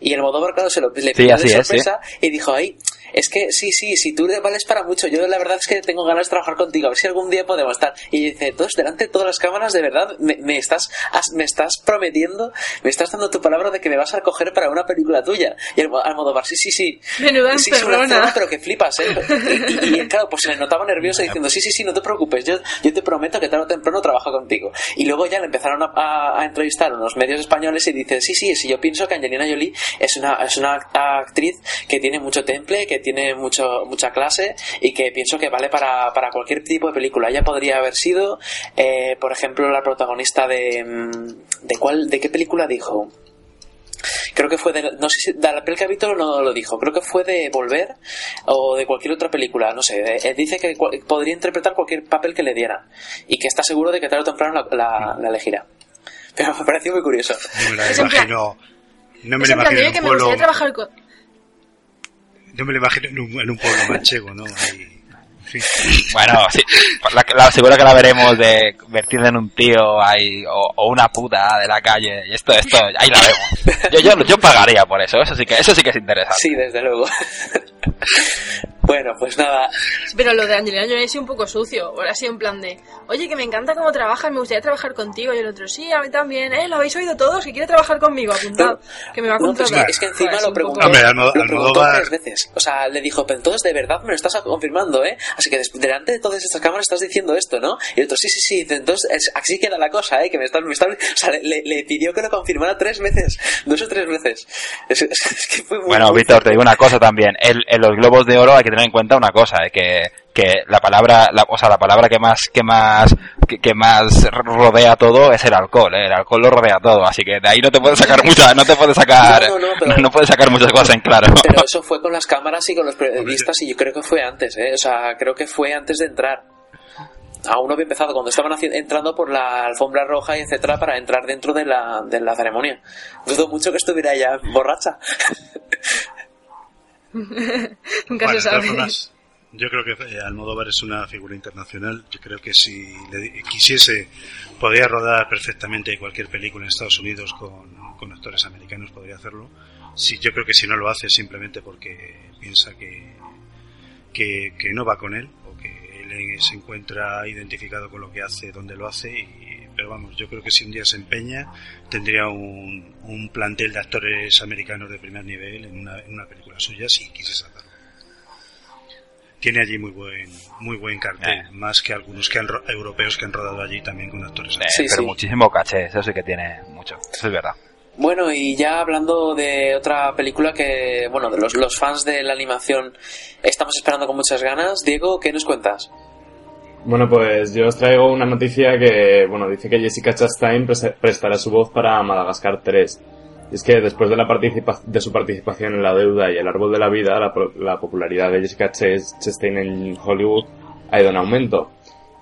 Y Almodóvar, claro, se lo le pidió sí, de es, sorpresa sí. y dijo, ay, es que sí, sí, si tú le vales para mucho, yo la verdad es que tengo ganas de trabajar contigo, a ver si algún día podemos estar. Y dice, entonces, delante de todas las cámaras, de verdad, me, me estás me estás prometiendo, me estás dando tu palabra de que me vas a coger para una película tuya. Y el Almodóvar, sí, sí, sí. Menuda sí, es una cena, pero que flipas, ¿eh? Y, y, y, claro, pues se le notaba nervioso diciendo, sí, sí, sí, no te preocupes, yo, yo te prometo que tarde o temprano trabajo contigo. Y luego ya le empezaron a, a, a entrevistar unos medios españoles y dice, sí, sí, sí, yo pienso que Angelina Jolie es una, es una actriz que tiene mucho temple, que tiene mucho mucha clase y que pienso que vale para, para cualquier tipo de película. Ella podría haber sido, eh, por ejemplo, la protagonista de. ¿De cuál? ¿De qué película dijo? Creo que fue de. No sé si. De la capítulo no lo dijo. Creo que fue de Volver o de cualquier otra película. No sé. Él dice que podría interpretar cualquier papel que le diera y que está seguro de que tarde o temprano la, la, la elegirá. Pero me pareció muy curioso. No me la imagino. No me la imagino. En plan, que me gustaría trabajar con yo me lo imagino en un, en un pueblo manchego, ¿no? Ahí. Bueno, sí, la, la, seguro que la veremos de convertirla en un tío ahí, o, o, una puta de la calle, y esto, esto, ahí la vemos. Yo, yo, yo pagaría por eso, eso sí que, eso sí que es interesante. Sí, desde luego. Bueno, pues nada. Pero lo de Angelina Jolie es un poco sucio. Ahora sí, en plan de, oye, que me encanta cómo trabajas, me gustaría trabajar contigo. Y el otro, sí, a mí también. ¿Eh? ¿Lo habéis oído todos? Que quiere trabajar conmigo, apuntado. No, que me va a contratar. No, pues es que encima Joder, lo un preguntó, poco- lo preguntó tres veces. O sea, le dijo, pero entonces de verdad me lo estás confirmando, ¿eh? Así que delante de todas estas cámaras estás diciendo esto, ¿no? Y el otro, sí, sí, sí. Dice, Entonces, es- así queda la cosa, ¿eh? Que me estás... Me estás o sea, le, le- le pidió que lo confirmara tres veces. Dos o tres veces. Es, es- es que fue muy... Bueno, muy Víctor, te digo una cosa también. El- en los globos de oro hay que tener en cuenta una cosa, eh, que, que la palabra, la, o sea, la palabra que más, que más, que, que más rodea todo es el alcohol, eh. El alcohol lo rodea todo, así que de ahí no te puedes sacar mucha, no te puedes sacar, No, no, no, pero- puedes sacar muchas cosas en claro. Pero eso fue con las cámaras y con los periodistas y yo creo que fue antes, ¿eh? O sea, creo que fue antes de entrar. Aún no había empezado, cuando estaban entrando por la alfombra roja y etcétera para entrar dentro de la, de la ceremonia. Dudo mucho que estuviera ya borracha. Nunca Bueno, se sabe. formas, yo creo que eh, Almodóvar es una figura internacional. Yo creo que si le quisiese, podría rodar perfectamente cualquier película en Estados Unidos con, con actores americanos, podría hacerlo. Si, yo creo que si no lo hace simplemente porque piensa que, que, que no va con él o que él se encuentra identificado con lo que hace, donde lo hace. Y, pero vamos, yo creo que si un día se empeña, tendría un, un plantel de actores americanos de primer nivel en una, en una película suya si quisiese hacerlo tiene allí muy buen muy buen cartel, Eh. más que algunos que han ro- europeos que han rodado allí también con actores. Eh, Sí, pero sí. muchísimo caché, eso sí que tiene mucho, eso es verdad. Bueno, y ya hablando de otra película que, bueno, de los, los fans de la animación estamos esperando con muchas ganas. Diego, ¿qué nos cuentas? Bueno, pues yo os traigo una noticia que, bueno, dice que Jessica Chastain pres- prestará su voz para Madagascar 3. Y es que después de, la participa- de su participación en La Deuda y El Árbol de la Vida, la, la popularidad de Jessica Chas- Chastain en Hollywood ha ido en aumento.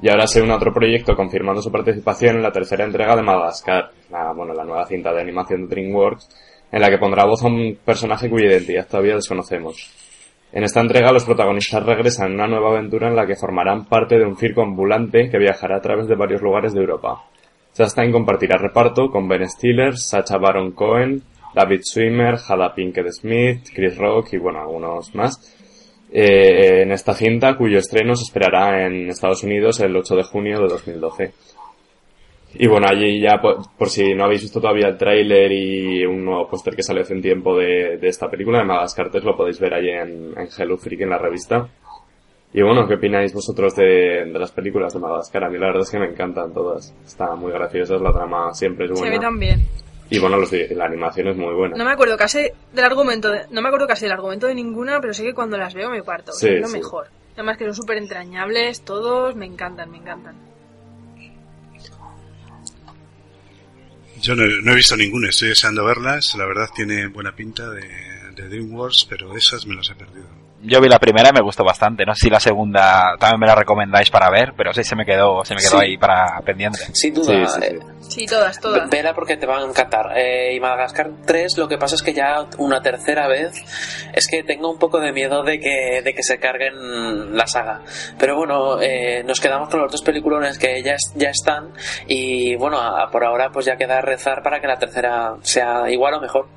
Y ahora se une a otro proyecto confirmando su participación en la tercera entrega de Madagascar, la, bueno, la nueva cinta de animación de DreamWorks, en la que pondrá voz a un personaje cuya identidad todavía desconocemos. En esta entrega los protagonistas regresan a una nueva aventura en la que formarán parte de un circo ambulante que viajará a través de varios lugares de Europa. Chastain compartirá reparto con Ben Stiller, Sacha Baron Cohen, David Schwimmer, Jada Pinkett Smith, Chris Rock y bueno, algunos más. Eh, en esta cinta cuyo estreno se esperará en Estados Unidos el 8 de junio de 2012. Y bueno, allí ya, por, por si no habéis visto todavía el tráiler y un nuevo póster que sale hace un tiempo de, de esta película, de Madagascar 3, lo podéis ver allí en, en Hello Freak, en la revista. Y bueno, ¿qué opináis vosotros de, de las películas de Madagascar? A mí la verdad es que me encantan todas. Está muy graciosas, la trama siempre es Sí, a mí buena. también. Y bueno, los la animación es muy buena. No me acuerdo casi del argumento, de- no me acuerdo casi del argumento de ninguna, pero sé que cuando las veo me parto. Sí, es lo sí. mejor. Además que son súper entrañables, todos, me encantan, me encantan. Yo no, no he visto ninguna, estoy deseando verlas. La verdad tiene buena pinta de, de DreamWorks, pero esas me las he perdido. Yo vi la primera y me gustó bastante. No sé si la segunda también me la recomendáis para ver, pero sí se me quedó, se me quedó Sí. ahí para pendiente. Sin duda. Sí, sí, sí. eh, Sí, todas, todas. Vela porque te van a encantar. Eh, y Madagascar 3, lo que pasa es que ya una tercera vez es que tengo un poco de miedo de que, de que se carguen la saga. Pero bueno, eh, nos quedamos con los dos peliculones que ya, ya están. Y bueno, a- por ahora pues ya queda rezar para que la tercera sea igual o mejor.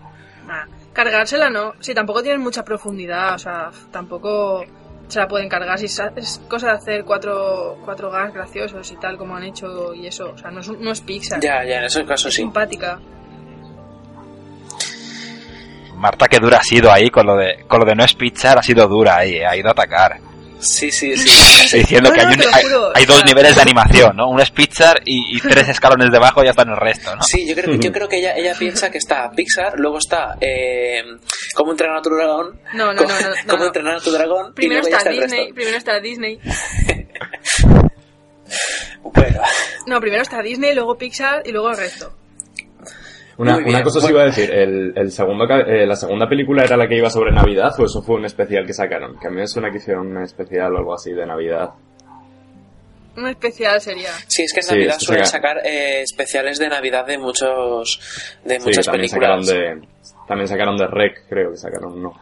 Ah, cargársela no, sí, tampoco tienen mucha profundidad, o sea, tampoco se la pueden cargar. Si es cosa de hacer cuatro, cuatro gas graciosos y tal, como han hecho y eso, o sea, no es, no es Pixar. Ya, ya, en esos casos es sí. simpática. Marta, que dura ha sido ahí con lo de, con lo de no es Pixar, ha sido dura ahí, eh, ha ido a atacar. Sí, sí, sí. Diciendo No, que no, hay, un- hay- juro, hay dos sea- niveles de animación, ¿no? Uno es Pixar y, y tres escalones debajo ya están el resto, ¿no? Sí, yo creo, yo creo que ella, ella piensa que está Pixar, luego está eh, Cómo entrenar a tu dragón, No, no, Cómo- no, no, no, Cómo no. entrenar a tu dragón, Primero y luego ya está está el Disney, resto. primero está Disney. Bueno, No, primero está Disney, luego Pixar y luego el resto. Una, bien. una cosa os Bueno. iba a decir, el, el segundo, ca- eh, la segunda película era la que iba sobre Navidad o eso fue un especial que sacaron, que a mí me suena que hicieron un especial o algo así de Navidad. Un especial sería. sí, es que en Sí, Navidad suelen saca- sacar eh, especiales de Navidad de muchos de Sí, muchas también sacaron películas. de, también sacaron de Rec, creo que sacaron uno.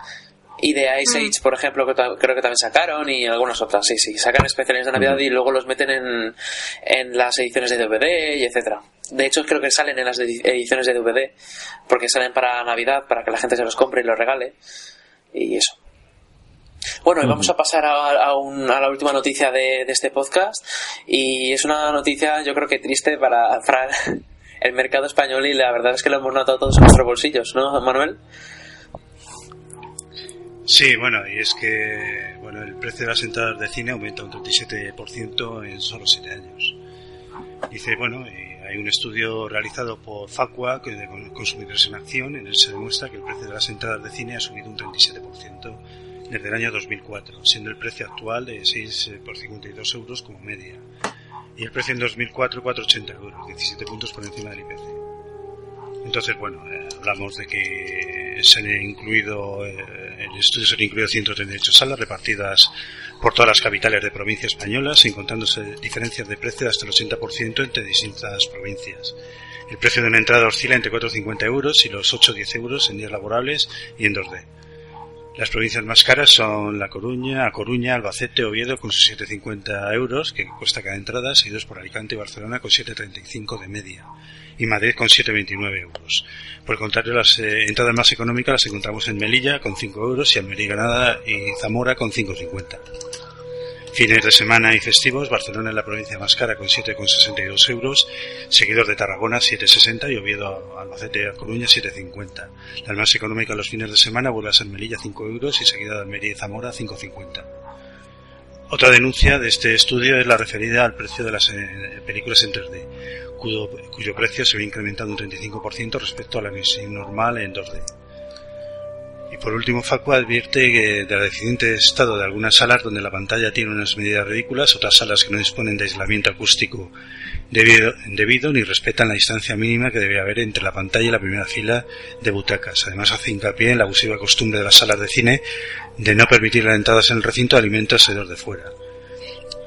Y de Ice Mm. Age, por ejemplo, que creo que también sacaron y algunas otras, sí, sí. Sacan especiales de Navidad y luego los meten en, en las ediciones de DVD y etcétera. De hecho, creo que salen en las edi- ediciones de DVD porque salen para Navidad, para que la gente se los compre y los regale. Y eso. Bueno, y vamos a pasar a, a un- a la última noticia de, de este podcast. Y es una noticia, yo creo que triste para, para el mercado español y la verdad es que lo hemos notado todos en nuestros bolsillos, ¿no, Manuel? Sí, bueno, y es que bueno, el precio de las entradas de cine aumenta un 37% en solo 7 años. Dice, bueno, hay un estudio realizado por Facua, que de con- Consumidores en Acción, en el se demuestra que el precio de las entradas de cine ha subido un 37% desde el año 2004, siendo el precio actual de 6 eh, por 52 euros como media. Y el precio en 2004, 4,80 euros, 17 puntos por encima del IPC. Entonces, bueno, eh, hablamos de que se han incluido, eh, en el estudio se han incluido 138 salas repartidas por todas las capitales de provincias españolas, encontrándose diferencias de precio de hasta el 80% entre distintas provincias. El precio de una entrada oscila entre 4,50 euros y los 8,10 euros en días laborables y en 2D. Las provincias más caras son La Coruña, A Coruña, Albacete, Oviedo con sus 7,50 euros que cuesta cada entrada, seguidos por Alicante y Barcelona con 7,35 de media y Madrid con 7,29 euros. Por el contrario, las eh, entradas más económicas las encontramos en Melilla con 5 euros y Almería Granada y Zamora con 5,50. Fines de semana y festivos, Barcelona es la provincia más cara con 7,62 euros, seguidos de Tarragona 7,60 y Oviedo, Albacete Coruña 7,50. Las más económicas los fines de semana vuelve a ser Melilla 5 euros y seguida de Almería y Zamora 5,50. Otra denuncia de este estudio es la referida al precio de las eh, películas en 3D, cuyo, cuyo precio se ve incrementado un 35% respecto a la emisión normal en 2D. Y por último, Facua advierte que del deficiente estado de algunas salas donde la pantalla tiene unas medidas ridículas, otras salas que no disponen de aislamiento acústico debido, ni respetan la distancia mínima que debe haber entre la pantalla y la primera fila de butacas. Además, hace hincapié en la abusiva costumbre de las salas de cine de no permitir las entradas en el recinto de alimentos de fuera.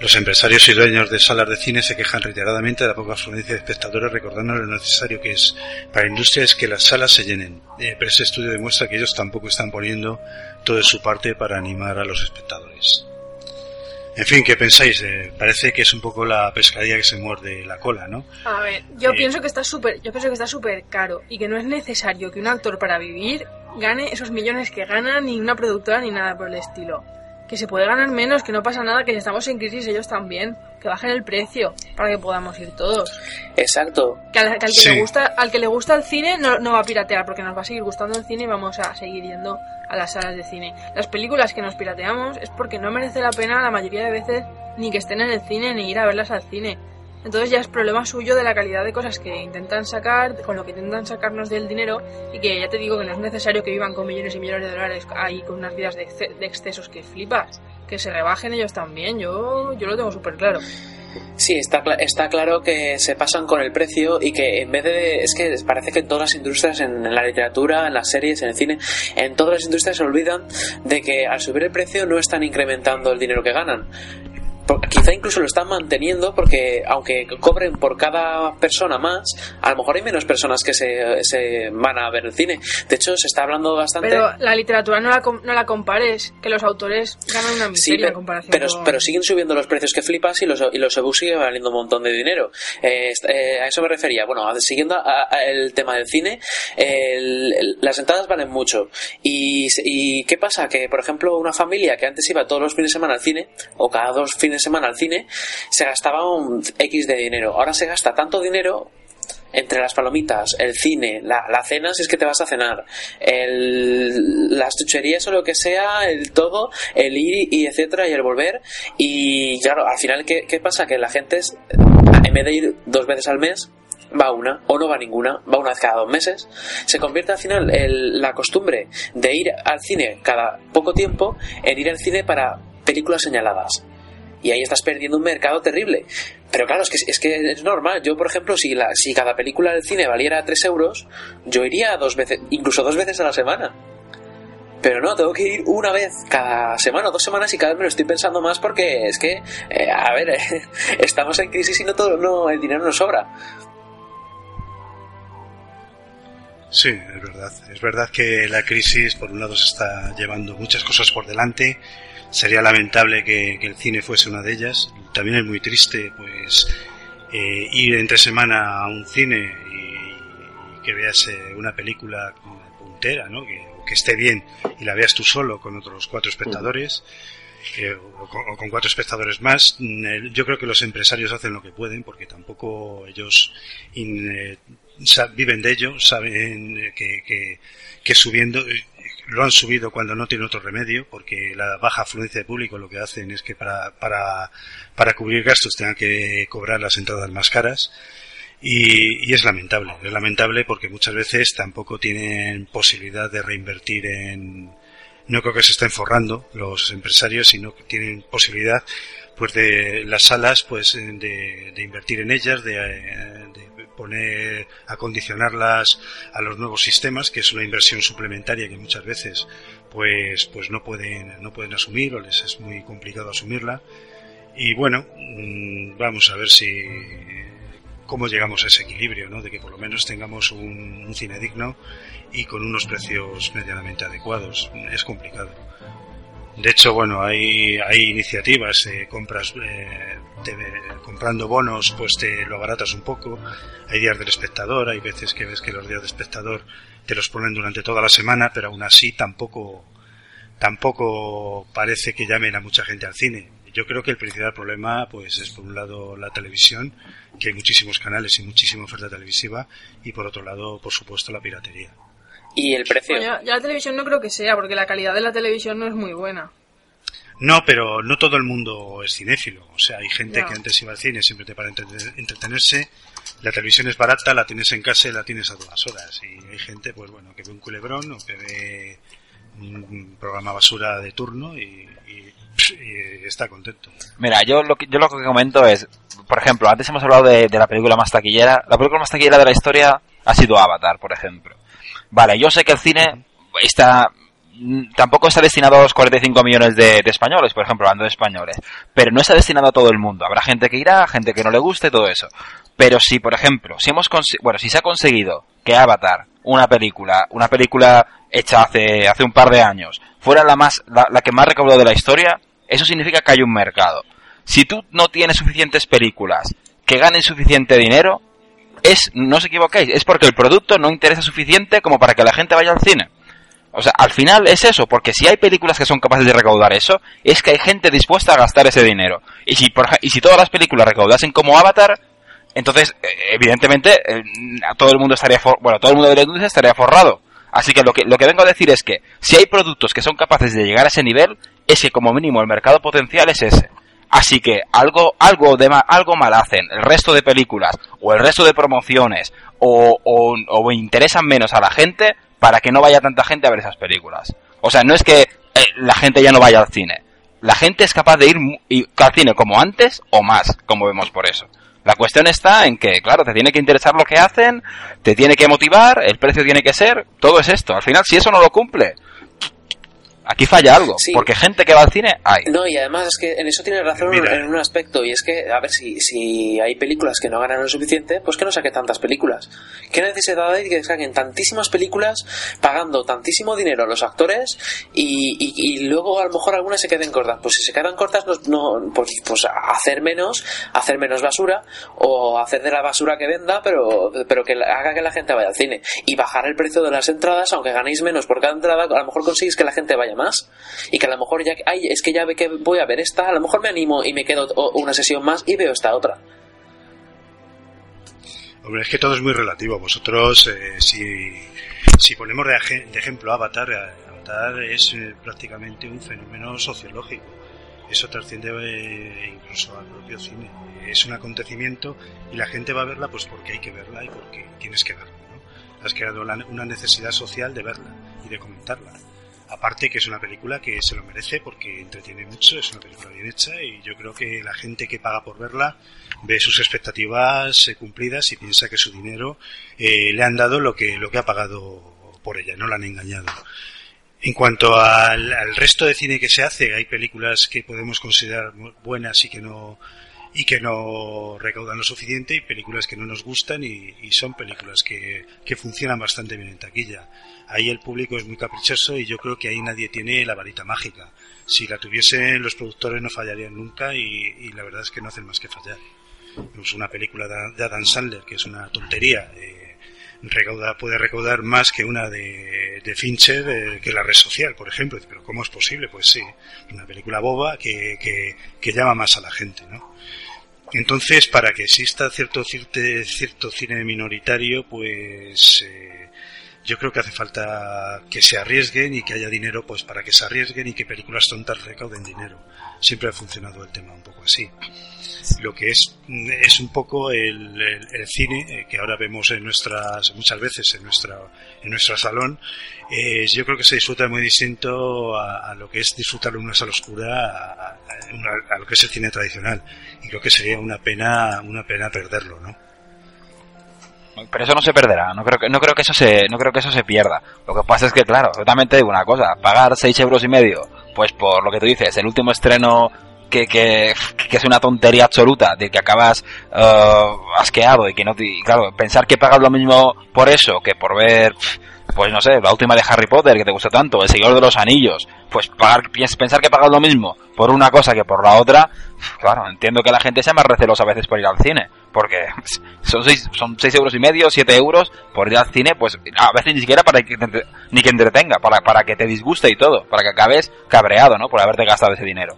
Los empresarios y dueños de salas de cine se quejan reiteradamente de la poca afluencia de espectadores, recordando lo necesario que es para la industria es que las salas se llenen. Eh, pero este estudio demuestra que ellos tampoco están poniendo todo de su parte para animar a los espectadores. En fin, ¿qué pensáis? Eh, parece que es un poco la pescadilla que se muerde la cola, ¿no? A ver, yo Sí. pienso que está súper, yo pienso que está súper caro y que no es necesario que un actor para vivir gane esos millones que gana ni una productora ni nada por el estilo. Que se puede ganar menos, que no pasa nada, que si estamos en crisis ellos también, que bajen el precio para que podamos ir todos. Exacto. Que al, que al que Sí. le gusta, al que le gusta el cine no, no va a piratear porque nos va a seguir gustando el cine y vamos a seguir yendo a las salas de cine. Las películas que nos pirateamos es porque no merece la pena la mayoría de veces ni que estén en el cine ni ir a verlas al cine. Entonces ya es problema suyo de la calidad de cosas que intentan sacar, con lo que intentan sacarnos del dinero y que ya te digo que no es necesario que vivan con millones y millones de dólares ahí con unas vidas de, de excesos que flipas. Que se rebajen ellos también, yo, yo lo tengo súper claro. Sí, está, está claro que se pasan con el precio y que en vez de... Es que parece que en todas las industrias, en, en la literatura, en las series, en el cine, en todas las industrias se olvidan de que al subir el precio no están incrementando el dinero que ganan. Quizá incluso lo están manteniendo porque aunque cobren por cada persona más, a lo mejor hay menos personas que se, se van a ver el cine. De hecho, se está hablando bastante... Pero la literatura no la, no la compares, que los autores ganan una Sí, miseria en pero, comparación pero, con... pero siguen subiendo los precios que flipas y los, y los ebooks siguen valiendo un montón de dinero. Eh, eh, a eso me refería. Bueno, siguiendo a- a el tema del cine, el- el- las entradas valen mucho. Y, ¿Y qué pasa? Que, por ejemplo, una familia que antes iba todos los fines de semana al cine, o cada dos fines semana al cine, se gastaba un X de dinero. Ahora se gasta tanto dinero entre las palomitas, el cine, la, la cena si es que te vas a cenar, el, las chucherías o lo que sea, el todo, el ir y etcétera y el volver. Y claro, al final, ¿qué, qué pasa? Que la gente, es, en vez de ir dos veces al mes, va una o no va ninguna, va una vez cada dos meses. Se convierte al final el- la costumbre de ir al cine cada poco tiempo en ir al cine para películas señaladas y ahí estás perdiendo un mercado terrible. Pero claro, es que es, que es normal. Yo, por ejemplo, si, la, si cada película del cine valiera 3 euros, yo iría dos veces, incluso dos veces a la semana. Pero no, tengo que ir una vez cada semana o dos semanas y cada vez me lo estoy pensando más porque es que, eh, a ver, estamos en crisis y no todo, no, el dinero nos sobra. Sí, es verdad. Es verdad que la crisis, por un lado, se está llevando muchas cosas por delante. Sería lamentable que, que el cine fuese una de ellas. También es muy triste, pues, eh, ir entre semana a un cine y, y que veas eh, una película puntera, ¿no? Que, que esté bien y la veas tú solo con otros cuatro espectadores. eh, o, con, o con cuatro espectadores más. Mm, Yo creo que los empresarios hacen lo que pueden porque tampoco ellos in- eh, viven de ello, saben eh, que, que, que subiendo, lo han subido cuando no tiene otro remedio, porque la baja afluencia de público lo que hacen es que para, para, para cubrir gastos tengan que cobrar las entradas más caras. Y, y es lamentable, es lamentable porque muchas veces tampoco tienen posibilidad de reinvertir en, no creo que se estén forrando los empresarios, sino que tienen posibilidad pues de las salas pues de, de invertir en ellas, de, eh, de poner, acondicionarlas a los nuevos sistemas, que es una inversión suplementaria que muchas veces pues pues no pueden no pueden asumir o les es muy complicado asumirla. Y bueno, mm, vamos a ver si cómo llegamos a ese equilibrio, ¿no? De que por lo menos tengamos un cine digno y con unos precios medianamente adecuados. Es complicado. De hecho, bueno, hay, hay iniciativas, eh, compras, eh, te- comprando bonos, pues te lo abaratas un poco. Hay días del espectador, hay veces que ves que los días del espectador te los ponen durante toda la semana, pero aún así tampoco, tampoco parece que llamen a mucha gente al cine. Yo creo que el principal problema, pues, es por un lado la televisión, que hay muchísimos canales y muchísima oferta televisiva, y por otro lado, por supuesto, la piratería. Y el precio. Bueno, ya, ya la televisión no creo que sea, porque la calidad de la televisión no es muy buena. No, pero no todo el mundo es cinéfilo. O sea, hay gente que antes iba al cine simplemente para entrete- entretenerse. La televisión es barata, la tienes en casa y la tienes a todas horas. Y hay gente, pues bueno, que ve un culebrón o que ve un programa basura de turno y, y- y está contento. Mira, yo lo que, yo lo que comento es, por ejemplo, antes hemos hablado de, de la película más taquillera. La película más taquillera de la historia ha sido Avatar, por ejemplo. Vale, yo sé que el cine está mm, tampoco está destinado a los 45 millones de, españoles, por ejemplo, hablando de españoles, pero no está destinado a todo el mundo. Habrá gente que irá, gente que no le guste, todo eso. Pero si, por ejemplo, si hemos bueno, si se ha conseguido que Avatar, una película, una película hecha hace, hace un par de años, fuera la más, la, la que más recaudó de la historia, eso significa que hay un mercado. Si tú no tienes suficientes películas que ganen suficiente dinero, es, no os equivoquéis, es porque el producto no interesa suficiente como para que la gente vaya al cine. O sea, al final es eso, porque si hay películas que son capaces de recaudar eso, es que hay gente dispuesta a gastar ese dinero. Y si, por, y si todas las películas recaudasen como Avatar, entonces, eh, evidentemente, eh, todo el mundo estaría, for- bueno, todo el mundo de la industria estaría forrado. Así que lo que, lo que vengo a decir es que si hay productos que son capaces de llegar a ese nivel, es que como mínimo el mercado potencial es ese. Así que algo, algo, de algo mal hacen el resto de películas o el resto de promociones o, o, interesan menos a la gente para que no vaya tanta gente a ver esas películas. O sea, no es que eh, la gente ya no vaya al cine. La gente es capaz de ir al cine como antes o más, como vemos por eso. La cuestión está en que, claro, te tiene que interesar lo que hacen, te tiene que motivar, el precio tiene que ser, todo es esto. Al final, si eso no lo cumple, Aquí falla algo, porque gente que va al cine hay. No, y además es que en eso tiene razón en un aspecto, y es que, a ver, si, si hay películas que no ganan lo suficiente, pues que no saquen tantas películas. ¿Qué necesidad hay de que saquen tantísimas películas pagando tantísimo dinero a los actores y, y, luego a lo mejor algunas se queden cortas? Pues si se quedan cortas, no, pues, pues hacer menos, hacer menos basura, o hacer de la basura que venda, pero, pero que haga que la gente vaya al cine. Y bajar el precio de las entradas, aunque ganéis menos por cada entrada, a lo mejor conseguís que la gente vaya y que a lo mejor ya ay, es que ya ve que voy a ver esta, a lo mejor me animo y me quedo una sesión más y veo esta otra. Hombre, es que todo es muy relativo. Vosotros, eh, si, si ponemos de, ejemplo Avatar, eh, Avatar es eh, prácticamente un fenómeno sociológico. Eso trasciende incluso al propio cine. Es un acontecimiento y la gente va a verla pues porque hay que verla y porque tienes que verla. ¿no? Has creado una necesidad social de verla y de comentarla. Aparte que es una película que se lo merece porque entretiene mucho, es una película bien hecha y yo creo que la gente que paga por verla ve sus expectativas eh, cumplidas y piensa que su dinero eh, le han dado lo que, lo que ha pagado por ella, no la han engañado. En cuanto al, al, resto de cine que se hace, hay películas que podemos considerar buenas y que no y que no recaudan lo suficiente y películas que no nos gustan y, son películas que, que, funcionan bastante bien en taquilla. Ahí el público es muy caprichoso y yo creo que ahí nadie tiene la varita mágica. Si la tuviesen los productores no fallarían nunca y, la verdad es que no hacen más que fallar. Es una película de, Adam Sandler que es una tontería. Eh, recauda, puede recaudar más que una de, Fincher, eh, que la red social, por ejemplo. Pero ¿cómo es posible? Pues sí, una película boba que, que, que llama más a la gente, ¿no? Entonces, para que exista cierto, cierto, cierto cine minoritario, pues eh, yo creo que hace falta que se arriesguen y que haya dinero pues para que se arriesguen y que películas tontas recauden dinero. Siempre ha funcionado el tema un poco así. Lo que es es un poco el, cine eh, que ahora vemos en nuestras muchas veces en nuestra en nuestro salón. Eh, yo creo que se disfruta muy distinto a, lo que es disfrutar una sala oscura a, lo que es el cine tradicional y creo que sería una pena una pena perderlo, ¿no? Pero eso no se perderá no creo que no creo que eso se no creo que eso se pierda. Lo que pasa es que claro totalmente digo una cosa pagar seis euros y medio pues por lo que tú dices el último estreno que, que, que es una tontería absoluta de que acabas uh, asqueado y que no y claro pensar que pagas lo mismo por eso que por ver pues no sé, la última de Harry Potter que te gusta tanto, El Señor de los Anillos, pues pagar, pensar que pagas lo mismo por una cosa que por la otra, claro, entiendo que la gente sea más recelosa a veces por ir al cine, porque son seis, son seis euros y medio, siete euros por ir al cine, pues a veces ni siquiera para que te, ni que entretenga, para, para que te disguste y todo, para que acabes cabreado, ¿no? Por haberte gastado ese dinero.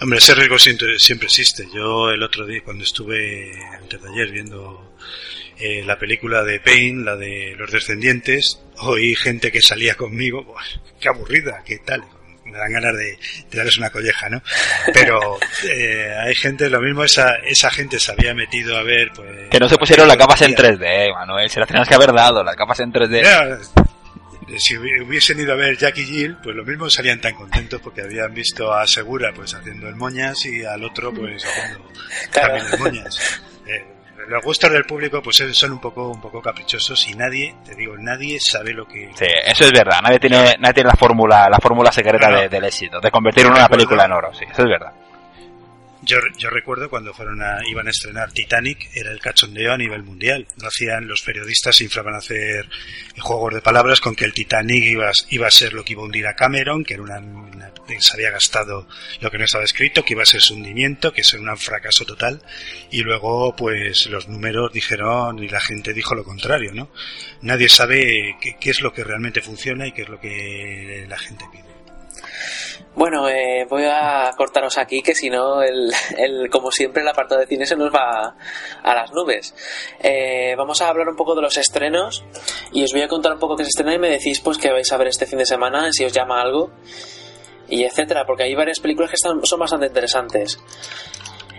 Hombre, ese riesgo siempre, siempre existe. Yo el otro día, cuando estuve antes de ayer viendo eh, la película de Pain, la de Los Descendientes, oí gente que salía conmigo, qué aburrida, qué tal, me dan ganas de, darles una colleja, ¿no? Pero eh, hay gente, lo mismo, esa, esa gente se había metido a ver, pues... Que no se pusieron las capas en 3D, Manuel, se las tenías que haber dado, las capas en 3D. si hubiesen ido a ver Jack y Jill, pues lo mismo salían tan contentos porque habían visto a Segura pues haciendo el moñas y al otro pues haciendo también el moñas. Eh, los gustos del público pues son un poco un poco caprichosos y nadie te digo nadie sabe lo que sí eso es verdad nadie tiene nadie tiene la fórmula la fórmula secreta del éxito de convertir una película en oro sí eso es verdad yo, yo recuerdo cuando fueron a, iban a estrenar Titanic, era el cachondeo a nivel mundial. Lo hacían los periodistas, se inflaban a hacer juegos de palabras con que el Titanic iba, iba a ser lo que iba a hundir a Cameron, que era una, se había gastado lo que no estaba escrito, que iba a ser su hundimiento, que es un fracaso total. Y luego, pues, los números dijeron y la gente dijo lo contrario, ¿no? Nadie sabe qué, qué es lo que realmente funciona y qué es lo que la gente pide. Bueno, eh, voy a cortaros aquí, que si no, el, el, como siempre, el apartado de cine se nos va a, las nubes. Eh, vamos a hablar un poco de los estrenos y os voy a contar un poco qué se estrena y me decís pues que vais a ver este fin de semana, si os llama algo. y etcétera, porque hay varias películas que están, son bastante interesantes.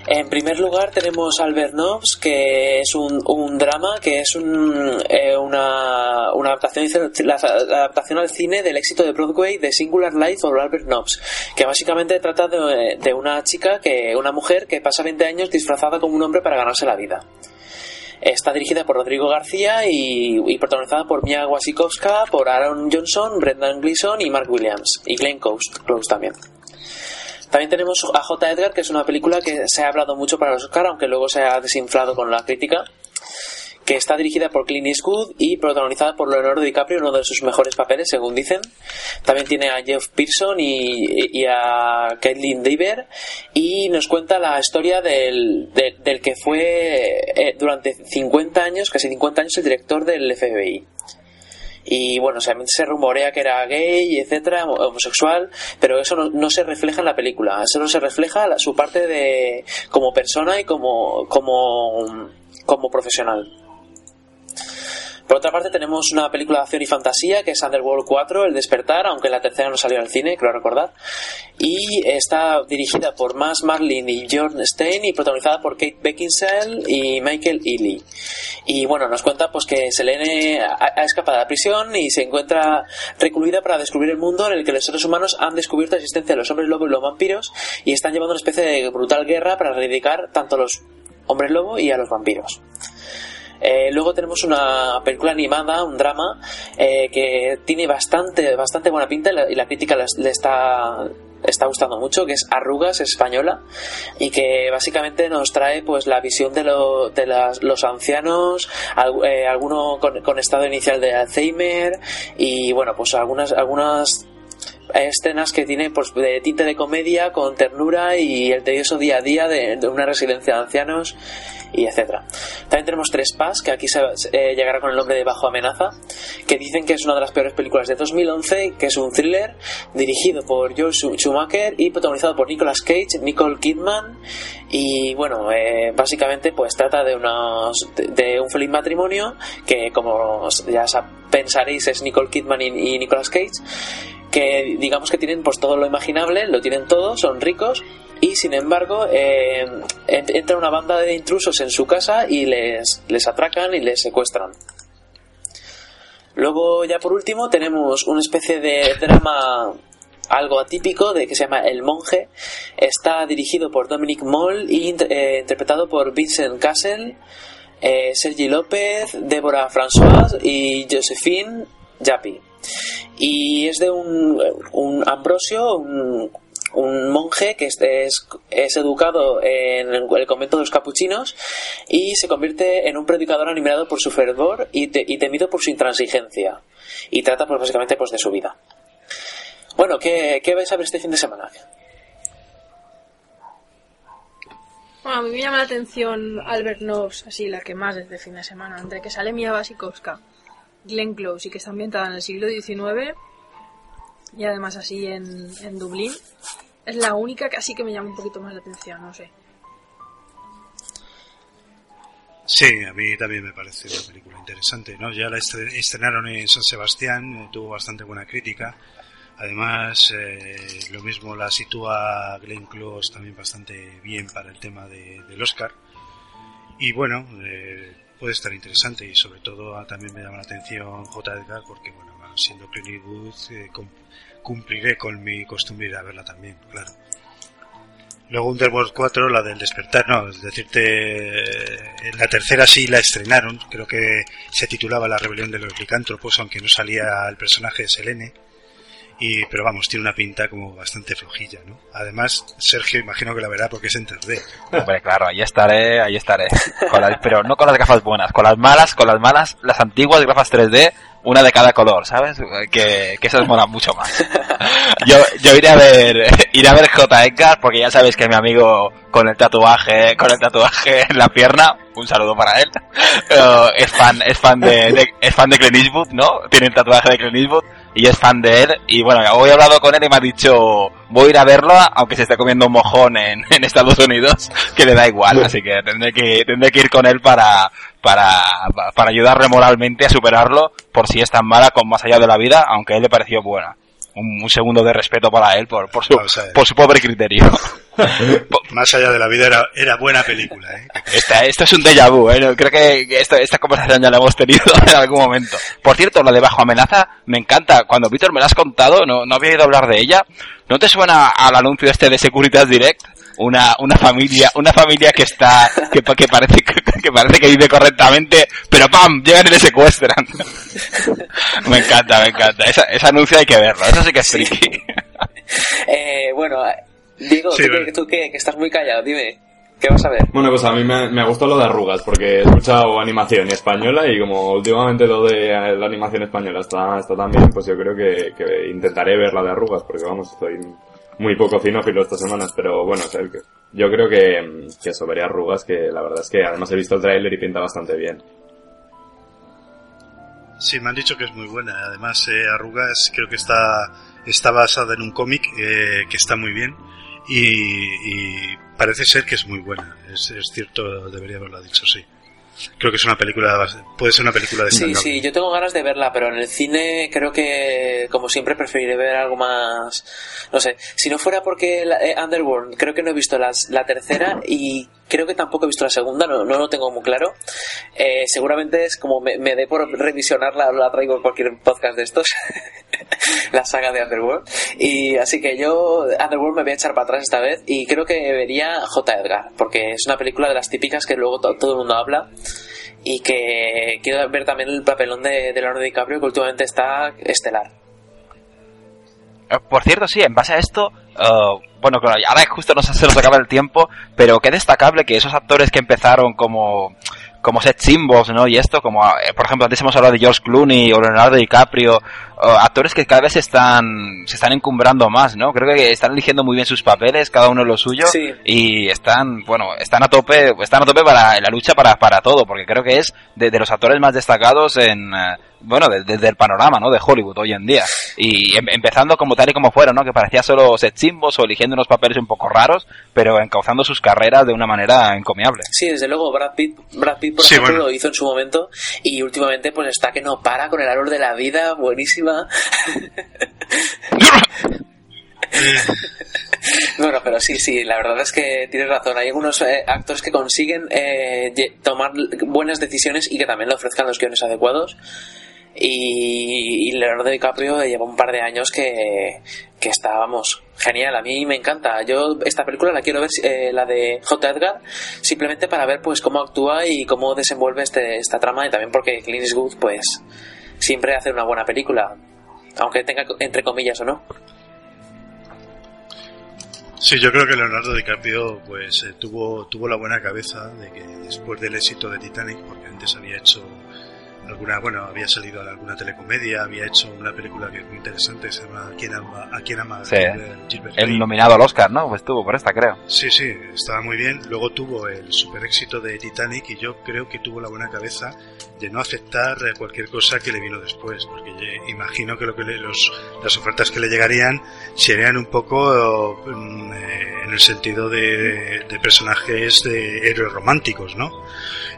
En primer lugar tenemos Albert Nobbs, que es un, un drama, que es un, eh, una, una adaptación, al cine del éxito de Broadway de Singular Life of Albert Nobbs, que básicamente trata de, de una chica, que una mujer que pasa 20 años disfrazada como un hombre para ganarse la vida. Está dirigida por Rodrigo García y, protagonizada por Mia Wasikowska, por Aaron Johnson, Brendan Gleeson y Mark Williams, y Glenn Close también. También tenemos a J. Edgar, que es una película que se ha hablado mucho para los Oscar, aunque luego se ha desinflado con la crítica, que está dirigida por Clint Eastwood y protagonizada por Leonardo DiCaprio, uno de sus mejores papeles, según dicen. También tiene a Jeff Pearson y, y a Caitlin Dever y nos cuenta la historia del, de, del que fue eh, durante 50 años, casi 50 años, el director del FBI y bueno, se, se rumorea que era gay, etcétera, homosexual, pero eso no, no, se refleja en la película, solo se refleja su parte de como persona y como como como profesional. Por otra parte tenemos una película de acción y fantasía que es Underworld 4, El Despertar, aunque la tercera no salió al cine, creo recordar. Y está dirigida por Max Marlin y John Stein y protagonizada por Kate Beckinsale y Michael Ealy. Y bueno, nos cuenta pues que Selene ha, escapado de la prisión y se encuentra recluida para descubrir el mundo en el que los seres humanos han descubierto la existencia de los hombres lobo y los vampiros y están llevando una especie de brutal guerra para erradicar tanto a los hombres lobo y a los vampiros. Eh, luego tenemos una película animada, un drama, eh, que tiene bastante, bastante buena pinta y la, y la crítica le, está está gustando mucho, que es Arrugas española y que básicamente nos trae pues la visión de, lo, de las, los ancianos, eh, alguno con, con, estado inicial de Alzheimer y bueno pues algunas algunas escenas que tienen pues de tinte de comedia con ternura y el tedioso día a día de, una residencia de ancianos y etcétera. También tenemos Tres Pas, que aquí se, eh, llegará con el nombre de Bajo Amenaza, que dicen que es una de las peores películas de 2011, que es un thriller dirigido por Joel Schumacher y protagonizado por Nicolas Cage, Nicole Kidman y bueno, eh, básicamente pues trata de, unos, de, un feliz matrimonio que como ya pensaréis es Nicole Kidman y Nicolas Cage que digamos que tienen pues todo lo imaginable, lo tienen todo, son ricos y sin embargo eh, entra una banda de intrusos en su casa y les, les atracan y les secuestran. Luego ya por último tenemos una especie de drama algo atípico de que se llama El Monje. Está dirigido por Dominic Moll y eh, interpretado por Vincent Castle, eh, Sergi López, Débora François y Josephine Yappi. Y es de un, un Ambrosio, un, monje que es, es, educado en el convento de los capuchinos y se convierte en un predicador animado por su fervor y, te, y temido por su intransigencia. Y trata pues básicamente pues de su vida. Bueno, ¿qué, qué vais a ver este fin de semana? Bueno, a mí me llama la atención Albert Nobbs, así la que más desde fin de semana, entre que sale Mia Wasikowska, Glenn Close y que está ambientada en el siglo XIX y además así en, en Dublín, es la única que así que me llama un poquito más la atención, no sé. Sí, a mí también me parece una película interesante, ¿no? Ya la estrenaron en San Sebastián, tuvo bastante buena crítica. Además, eh, lo mismo la sitúa Glenn Close también bastante bien para el tema de, del Oscar. Y bueno, eh, puede estar interesante y sobre todo también me llama la atención J. Porque, bueno, siendo Clint Eastwood, eh, cumpliré con mi costumbre ir a verla también, claro. Luego Underworld 4, la del despertar, no, es decirte, en la tercera sí la estrenaron, creo que se titulaba La rebelión de los licántropos, aunque no salía el personaje de Selene, y, pero vamos, tiene una pinta como bastante flojilla, ¿no? Además, Sergio imagino que la verá porque es en 3D. Hombre, claro, ahí estaré, ahí estaré. Con las, pero no con las gafas buenas, con las malas, con las malas, las antiguas gafas 3D, una de cada color, ¿sabes? Que, que esas molan mucho más. Yo, yo iré a ver, iré a ver J. Edgar porque ya sabéis que mi amigo con el tatuaje, con el tatuaje en la pierna, un saludo para él, es fan, es fan de, de, es fan de Clint Eastwood, ¿no? Tiene el tatuaje de Clint Eastwood y es fan de él y bueno, hoy he hablado con él y me ha dicho voy a ir a verlo aunque se esté comiendo un mojón en, en Estados Unidos que le da igual, así que tendré que, tendré que ir con él para, para, para ayudarle moralmente a superarlo por si es tan mala con Más allá de la vida, aunque a él le pareció buena. Un, un segundo de respeto para él por, por, su, a por su pobre criterio. Más allá de la vida era, era buena película, ¿eh? Esta, esto es un déjà vu, ¿eh? Creo que que esto- esta conversación ya la hemos tenido en algún momento. Por cierto, lo de Bajo Amenaza me encanta. Cuando Víctor me la has contado, no, no había oído hablar de ella. ¿No te suena al anuncio este de Securitas Direct? Una, una familia, una familia que está, que, pa- que parece, que parece que vive correctamente, pero ¡pam! Llegan y le secuestran. me encanta, me encanta. Esa, ese anuncio hay que verlo, eso sí que es friki. Eh, bueno, eh, Diego, Sí, tú, bueno. que, tú que, que estás muy callado, dime, ¿qué vas a ver? Bueno, pues a mí me, me gustó lo de arrugas, porque he escuchado animación española y como últimamente lo de eh, la animación española está, está tan bien, pues yo creo que, que intentaré ver la de arrugas, porque vamos, estoy muy poco cinófilo estas semanas, pero bueno, yo creo que, que veré arrugas, que la verdad es que además he visto el tráiler y pinta bastante bien. Sí, me han dicho que es muy buena. Además, eh, Arrugas creo que está, está basada en un cómic eh, que está muy bien y, y parece ser que es muy buena. Es, es cierto, debería haberlo dicho, sí. Creo que es una película, puede ser una película Sí, destacable. sí, yo tengo ganas de verla, pero en el cine creo que, como siempre, preferiré ver algo más. No sé, si no fuera porque la- eh, Underworld, creo que no he visto las- la tercera y creo que tampoco he visto la segunda, no, no lo tengo muy claro. Eh, seguramente es como me, me dé por revisionarla, la traigo en cualquier podcast de estos, la saga de Underworld. Y así que yo, Underworld me voy a echar para atrás esta vez y creo que vería J. Edgar, porque es una película de las típicas que luego to- todo el mundo habla y que quiero ver también el papelón de, Leonardo DiCaprio que últimamente está estelar. Eh, Por cierto, sí, en base a esto, eh, bueno, claro, ahora justo no sé, se nos acaba el tiempo, pero qué destacable que esos actores que empezaron como, como set symbols, ¿no? Y esto, como, eh, por ejemplo, antes hemos hablado de George Clooney o Leonardo DiCaprio, actores que cada vez se están, se están encumbrando más, ¿no? Creo que están eligiendo muy bien sus papeles, cada uno lo suyo, Sí. y están, bueno, están a tope, están a tope para en la lucha para, para todo, porque creo que es de, de los actores más destacados en, eh, bueno, de- desde el panorama, ¿no? De Hollywood hoy en día. Y em- empezando como tal y como fueron, ¿no? Que parecía solo set symbols o eligiendo unos papeles un poco raros, pero encauzando sus carreras de una manera encomiable. Sí, desde luego Brad Pitt, Brad Pitt por Sí, ejemplo, bueno. lo hizo en su momento y últimamente pues está que no para con el árbol de la vida, Bueno, pero sí, sí, la verdad es que tienes razón. Hay algunos eh, actores que consiguen eh, tomar buenas decisiones y que también le ofrezcan los guiones adecuados. Y, y Leonardo DiCaprio lleva un par de años que, que está, vamos, genial. A mí me encanta. Yo esta película la quiero ver, eh, la de J. Edgar, simplemente para ver pues cómo actúa y cómo desenvuelve este, esta trama y también porque Clint Eastwood pues siempre hace una buena película, aunque tenga entre comillas o no. Sí, yo creo que Leonardo DiCaprio pues eh, tuvo tuvo la buena cabeza de que después del éxito de Titanic, porque antes había hecho alguna, bueno, había salido a alguna telecomedia, había hecho una película que es muy interesante, se llama ¿A quién ama, a quién ama Sí. Gilbert- Gilbert El nominado al Oscar, ¿no? Pues estuvo por esta, creo. Sí, sí, estaba muy bien. Luego tuvo el super éxito de Titanic y yo creo que tuvo la buena cabeza de no aceptar cualquier cosa que le vino después, porque imagino que lo que le- los, las ofertas que le llegarían serían un poco mm, eh, en el sentido de, de personajes de héroes románticos, ¿no?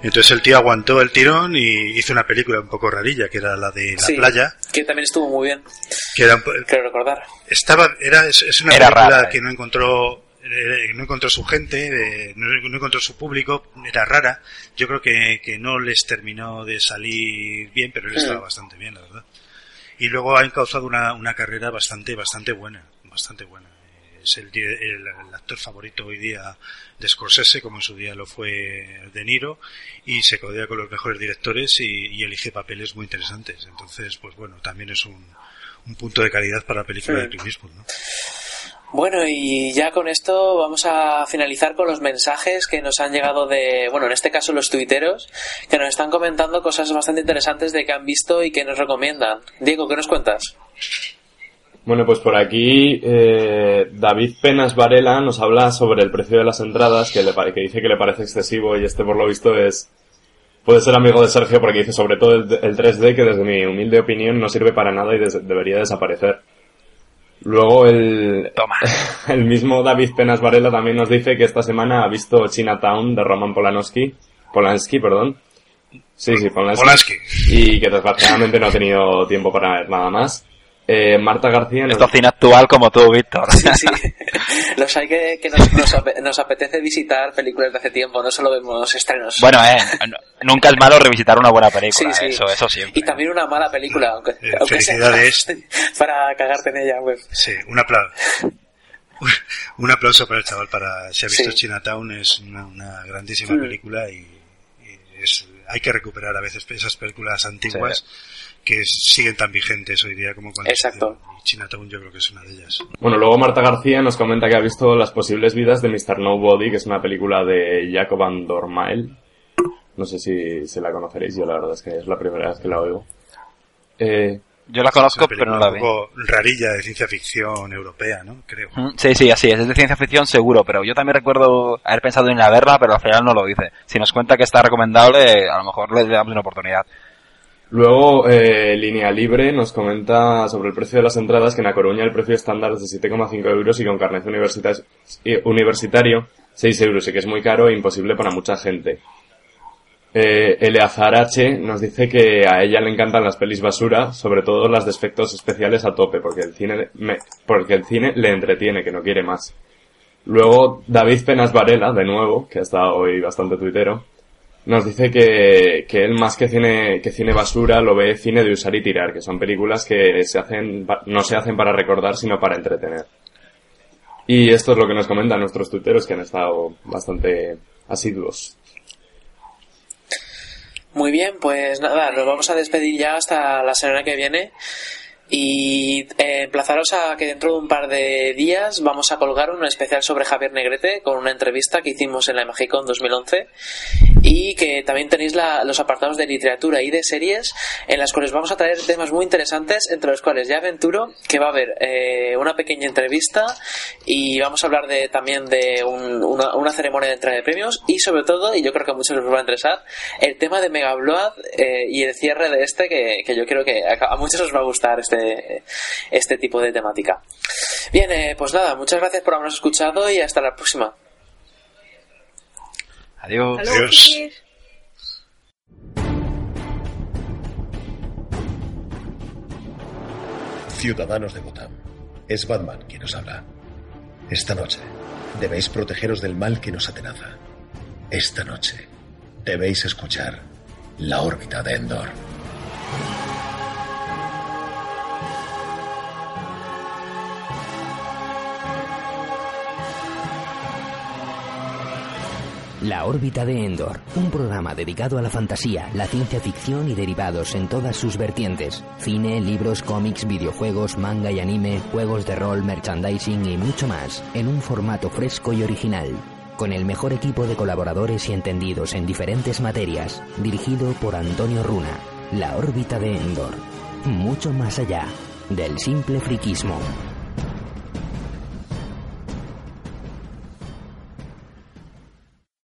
Entonces el tío aguantó el tirón y hizo una película un poco rarilla, que era la de la Sí, playa, que también estuvo muy bien, que era creo recordar. estaba era es, es una Era película rara, eh. que no encontró eh, no encontró su gente eh, no, no encontró su público era rara yo creo que, que no les terminó de salir bien pero él estaba Mm. bastante bien la verdad y luego ha encauzado una, una carrera bastante bastante buena bastante buena es el, el, el actor favorito hoy día de Scorsese como en su día lo fue De Niro y se codea con los mejores directores y, y elige papeles muy interesantes entonces pues bueno también es un, un punto de calidad para la película Sí. de Clint Eastwood, ¿no? Bueno, y ya con esto vamos a finalizar con los mensajes que nos han llegado de, bueno, en este caso los tuiteros, que nos están comentando cosas bastante interesantes de que han visto y que nos recomiendan. Diego, ¿qué nos cuentas? Bueno, pues por aquí eh, David Penas Varela nos habla sobre el precio de las entradas, que, le, que dice que le parece excesivo y este por lo visto es... Puede ser amigo de Sergio porque dice sobre todo el, el 3D que desde mi humilde opinión no sirve para nada y des- debería desaparecer. Luego el, Toma. el mismo David Penas Varela también nos dice que esta semana ha visto Chinatown de Roman Polanski, Polanski, perdón. Sí, sí, Polanski Polanski. y que desgraciadamente no ha tenido tiempo para ver nada más. Eh, Marta García nos... Esto cine actual como tú, Víctor. Sí, sí. Los hay que, que nos, nos, ape- nos apetece visitar películas de hace tiempo, no solo vemos estrenos. Bueno, eh, nunca es malo revisitar una buena película, Sí, sí. eso, eso siempre. Y también una mala película, aunque, Eh, aunque sea felicidades. para cagarte en ella, web. Sí, un aplauso. Un aplauso para el chaval, para si ha visto Sí. Chinatown, es una, una grandísima Mm. película y, y es, hay que recuperar a veces esas películas antiguas que siguen tan vigentes hoy día como cuando Exacto. se- y Chinatown yo creo que es una de ellas. Bueno, luego Marta García nos comenta que ha visto Las posibles vidas de Mr. Nobody, que es una película de Jacob Van Dormael. No sé si, si la conoceréis, yo la verdad es que es la primera vez que la oigo. Eh, Yo la Es una conozco, pero no la vi. Un poco rarilla de ciencia ficción europea, ¿no? Creo. Mm, Sí, sí, así es. Es de ciencia ficción seguro, pero yo también recuerdo haber pensado en ir a verla, pero al final no lo hice. Si nos cuenta que está recomendable, a lo mejor le damos una oportunidad. Luego, eh, Línea Libre nos comenta sobre el precio de las entradas, que en A Coruña el precio estándar es de 7,5 euros y con carnet eh, universitario 6 euros, y que es muy caro e imposible para mucha gente. Eh, Eleazar H nos dice que a ella le encantan las pelis basura, sobre todo las de efectos especiales a tope, porque el cine, me- porque el cine le entretiene, que no quiere más. Luego, David Penas Varela, de nuevo, que ha estado hoy bastante tuitero, nos dice que, que él más que cine, que cine basura lo ve cine de usar y tirar, que son películas que se hacen, no se hacen para recordar, sino para entretener. Y esto es lo que nos comentan nuestros tuiteros que han estado bastante asiduos. Muy bien, pues nada, nos vamos a despedir ya hasta la semana que viene. Y eh, emplazaros a que dentro de un par de días vamos a colgar un especial sobre Javier Negrete con una entrevista que hicimos en la Magicon 2011 y que también tenéis la- los apartados de literatura y de series en las cuales vamos a traer temas muy interesantes entre los cuales ya aventuro que va a haber eh, una pequeña entrevista y vamos a hablar de también de un- una, una ceremonia de entrega de premios y sobre todo, y yo creo que a muchos les va a interesar, el tema de Mega Blood eh, y el cierre de este que, que yo creo que a, muchos os va a gustar este, este tipo de temática. Bien, eh, pues nada, muchas gracias por habernos escuchado y hasta la próxima. Adiós. Hasta luego, Adiós. frikis. Ciudadanos de Gotham. Es Batman quien os habla. Esta noche debéis protegeros del mal que nos atenaza. Esta noche debéis escuchar la órbita de Endor. La órbita de Endor, un programa dedicado a la fantasía, la ciencia ficción y derivados en todas sus vertientes. Cine, libros, cómics, videojuegos, manga y anime, juegos de rol, merchandising y mucho más, en un formato fresco y original. Con el mejor equipo de colaboradores y entendidos en diferentes materias, dirigido por Antonio Runa. La órbita de Endor. Mucho más allá del simple friquismo.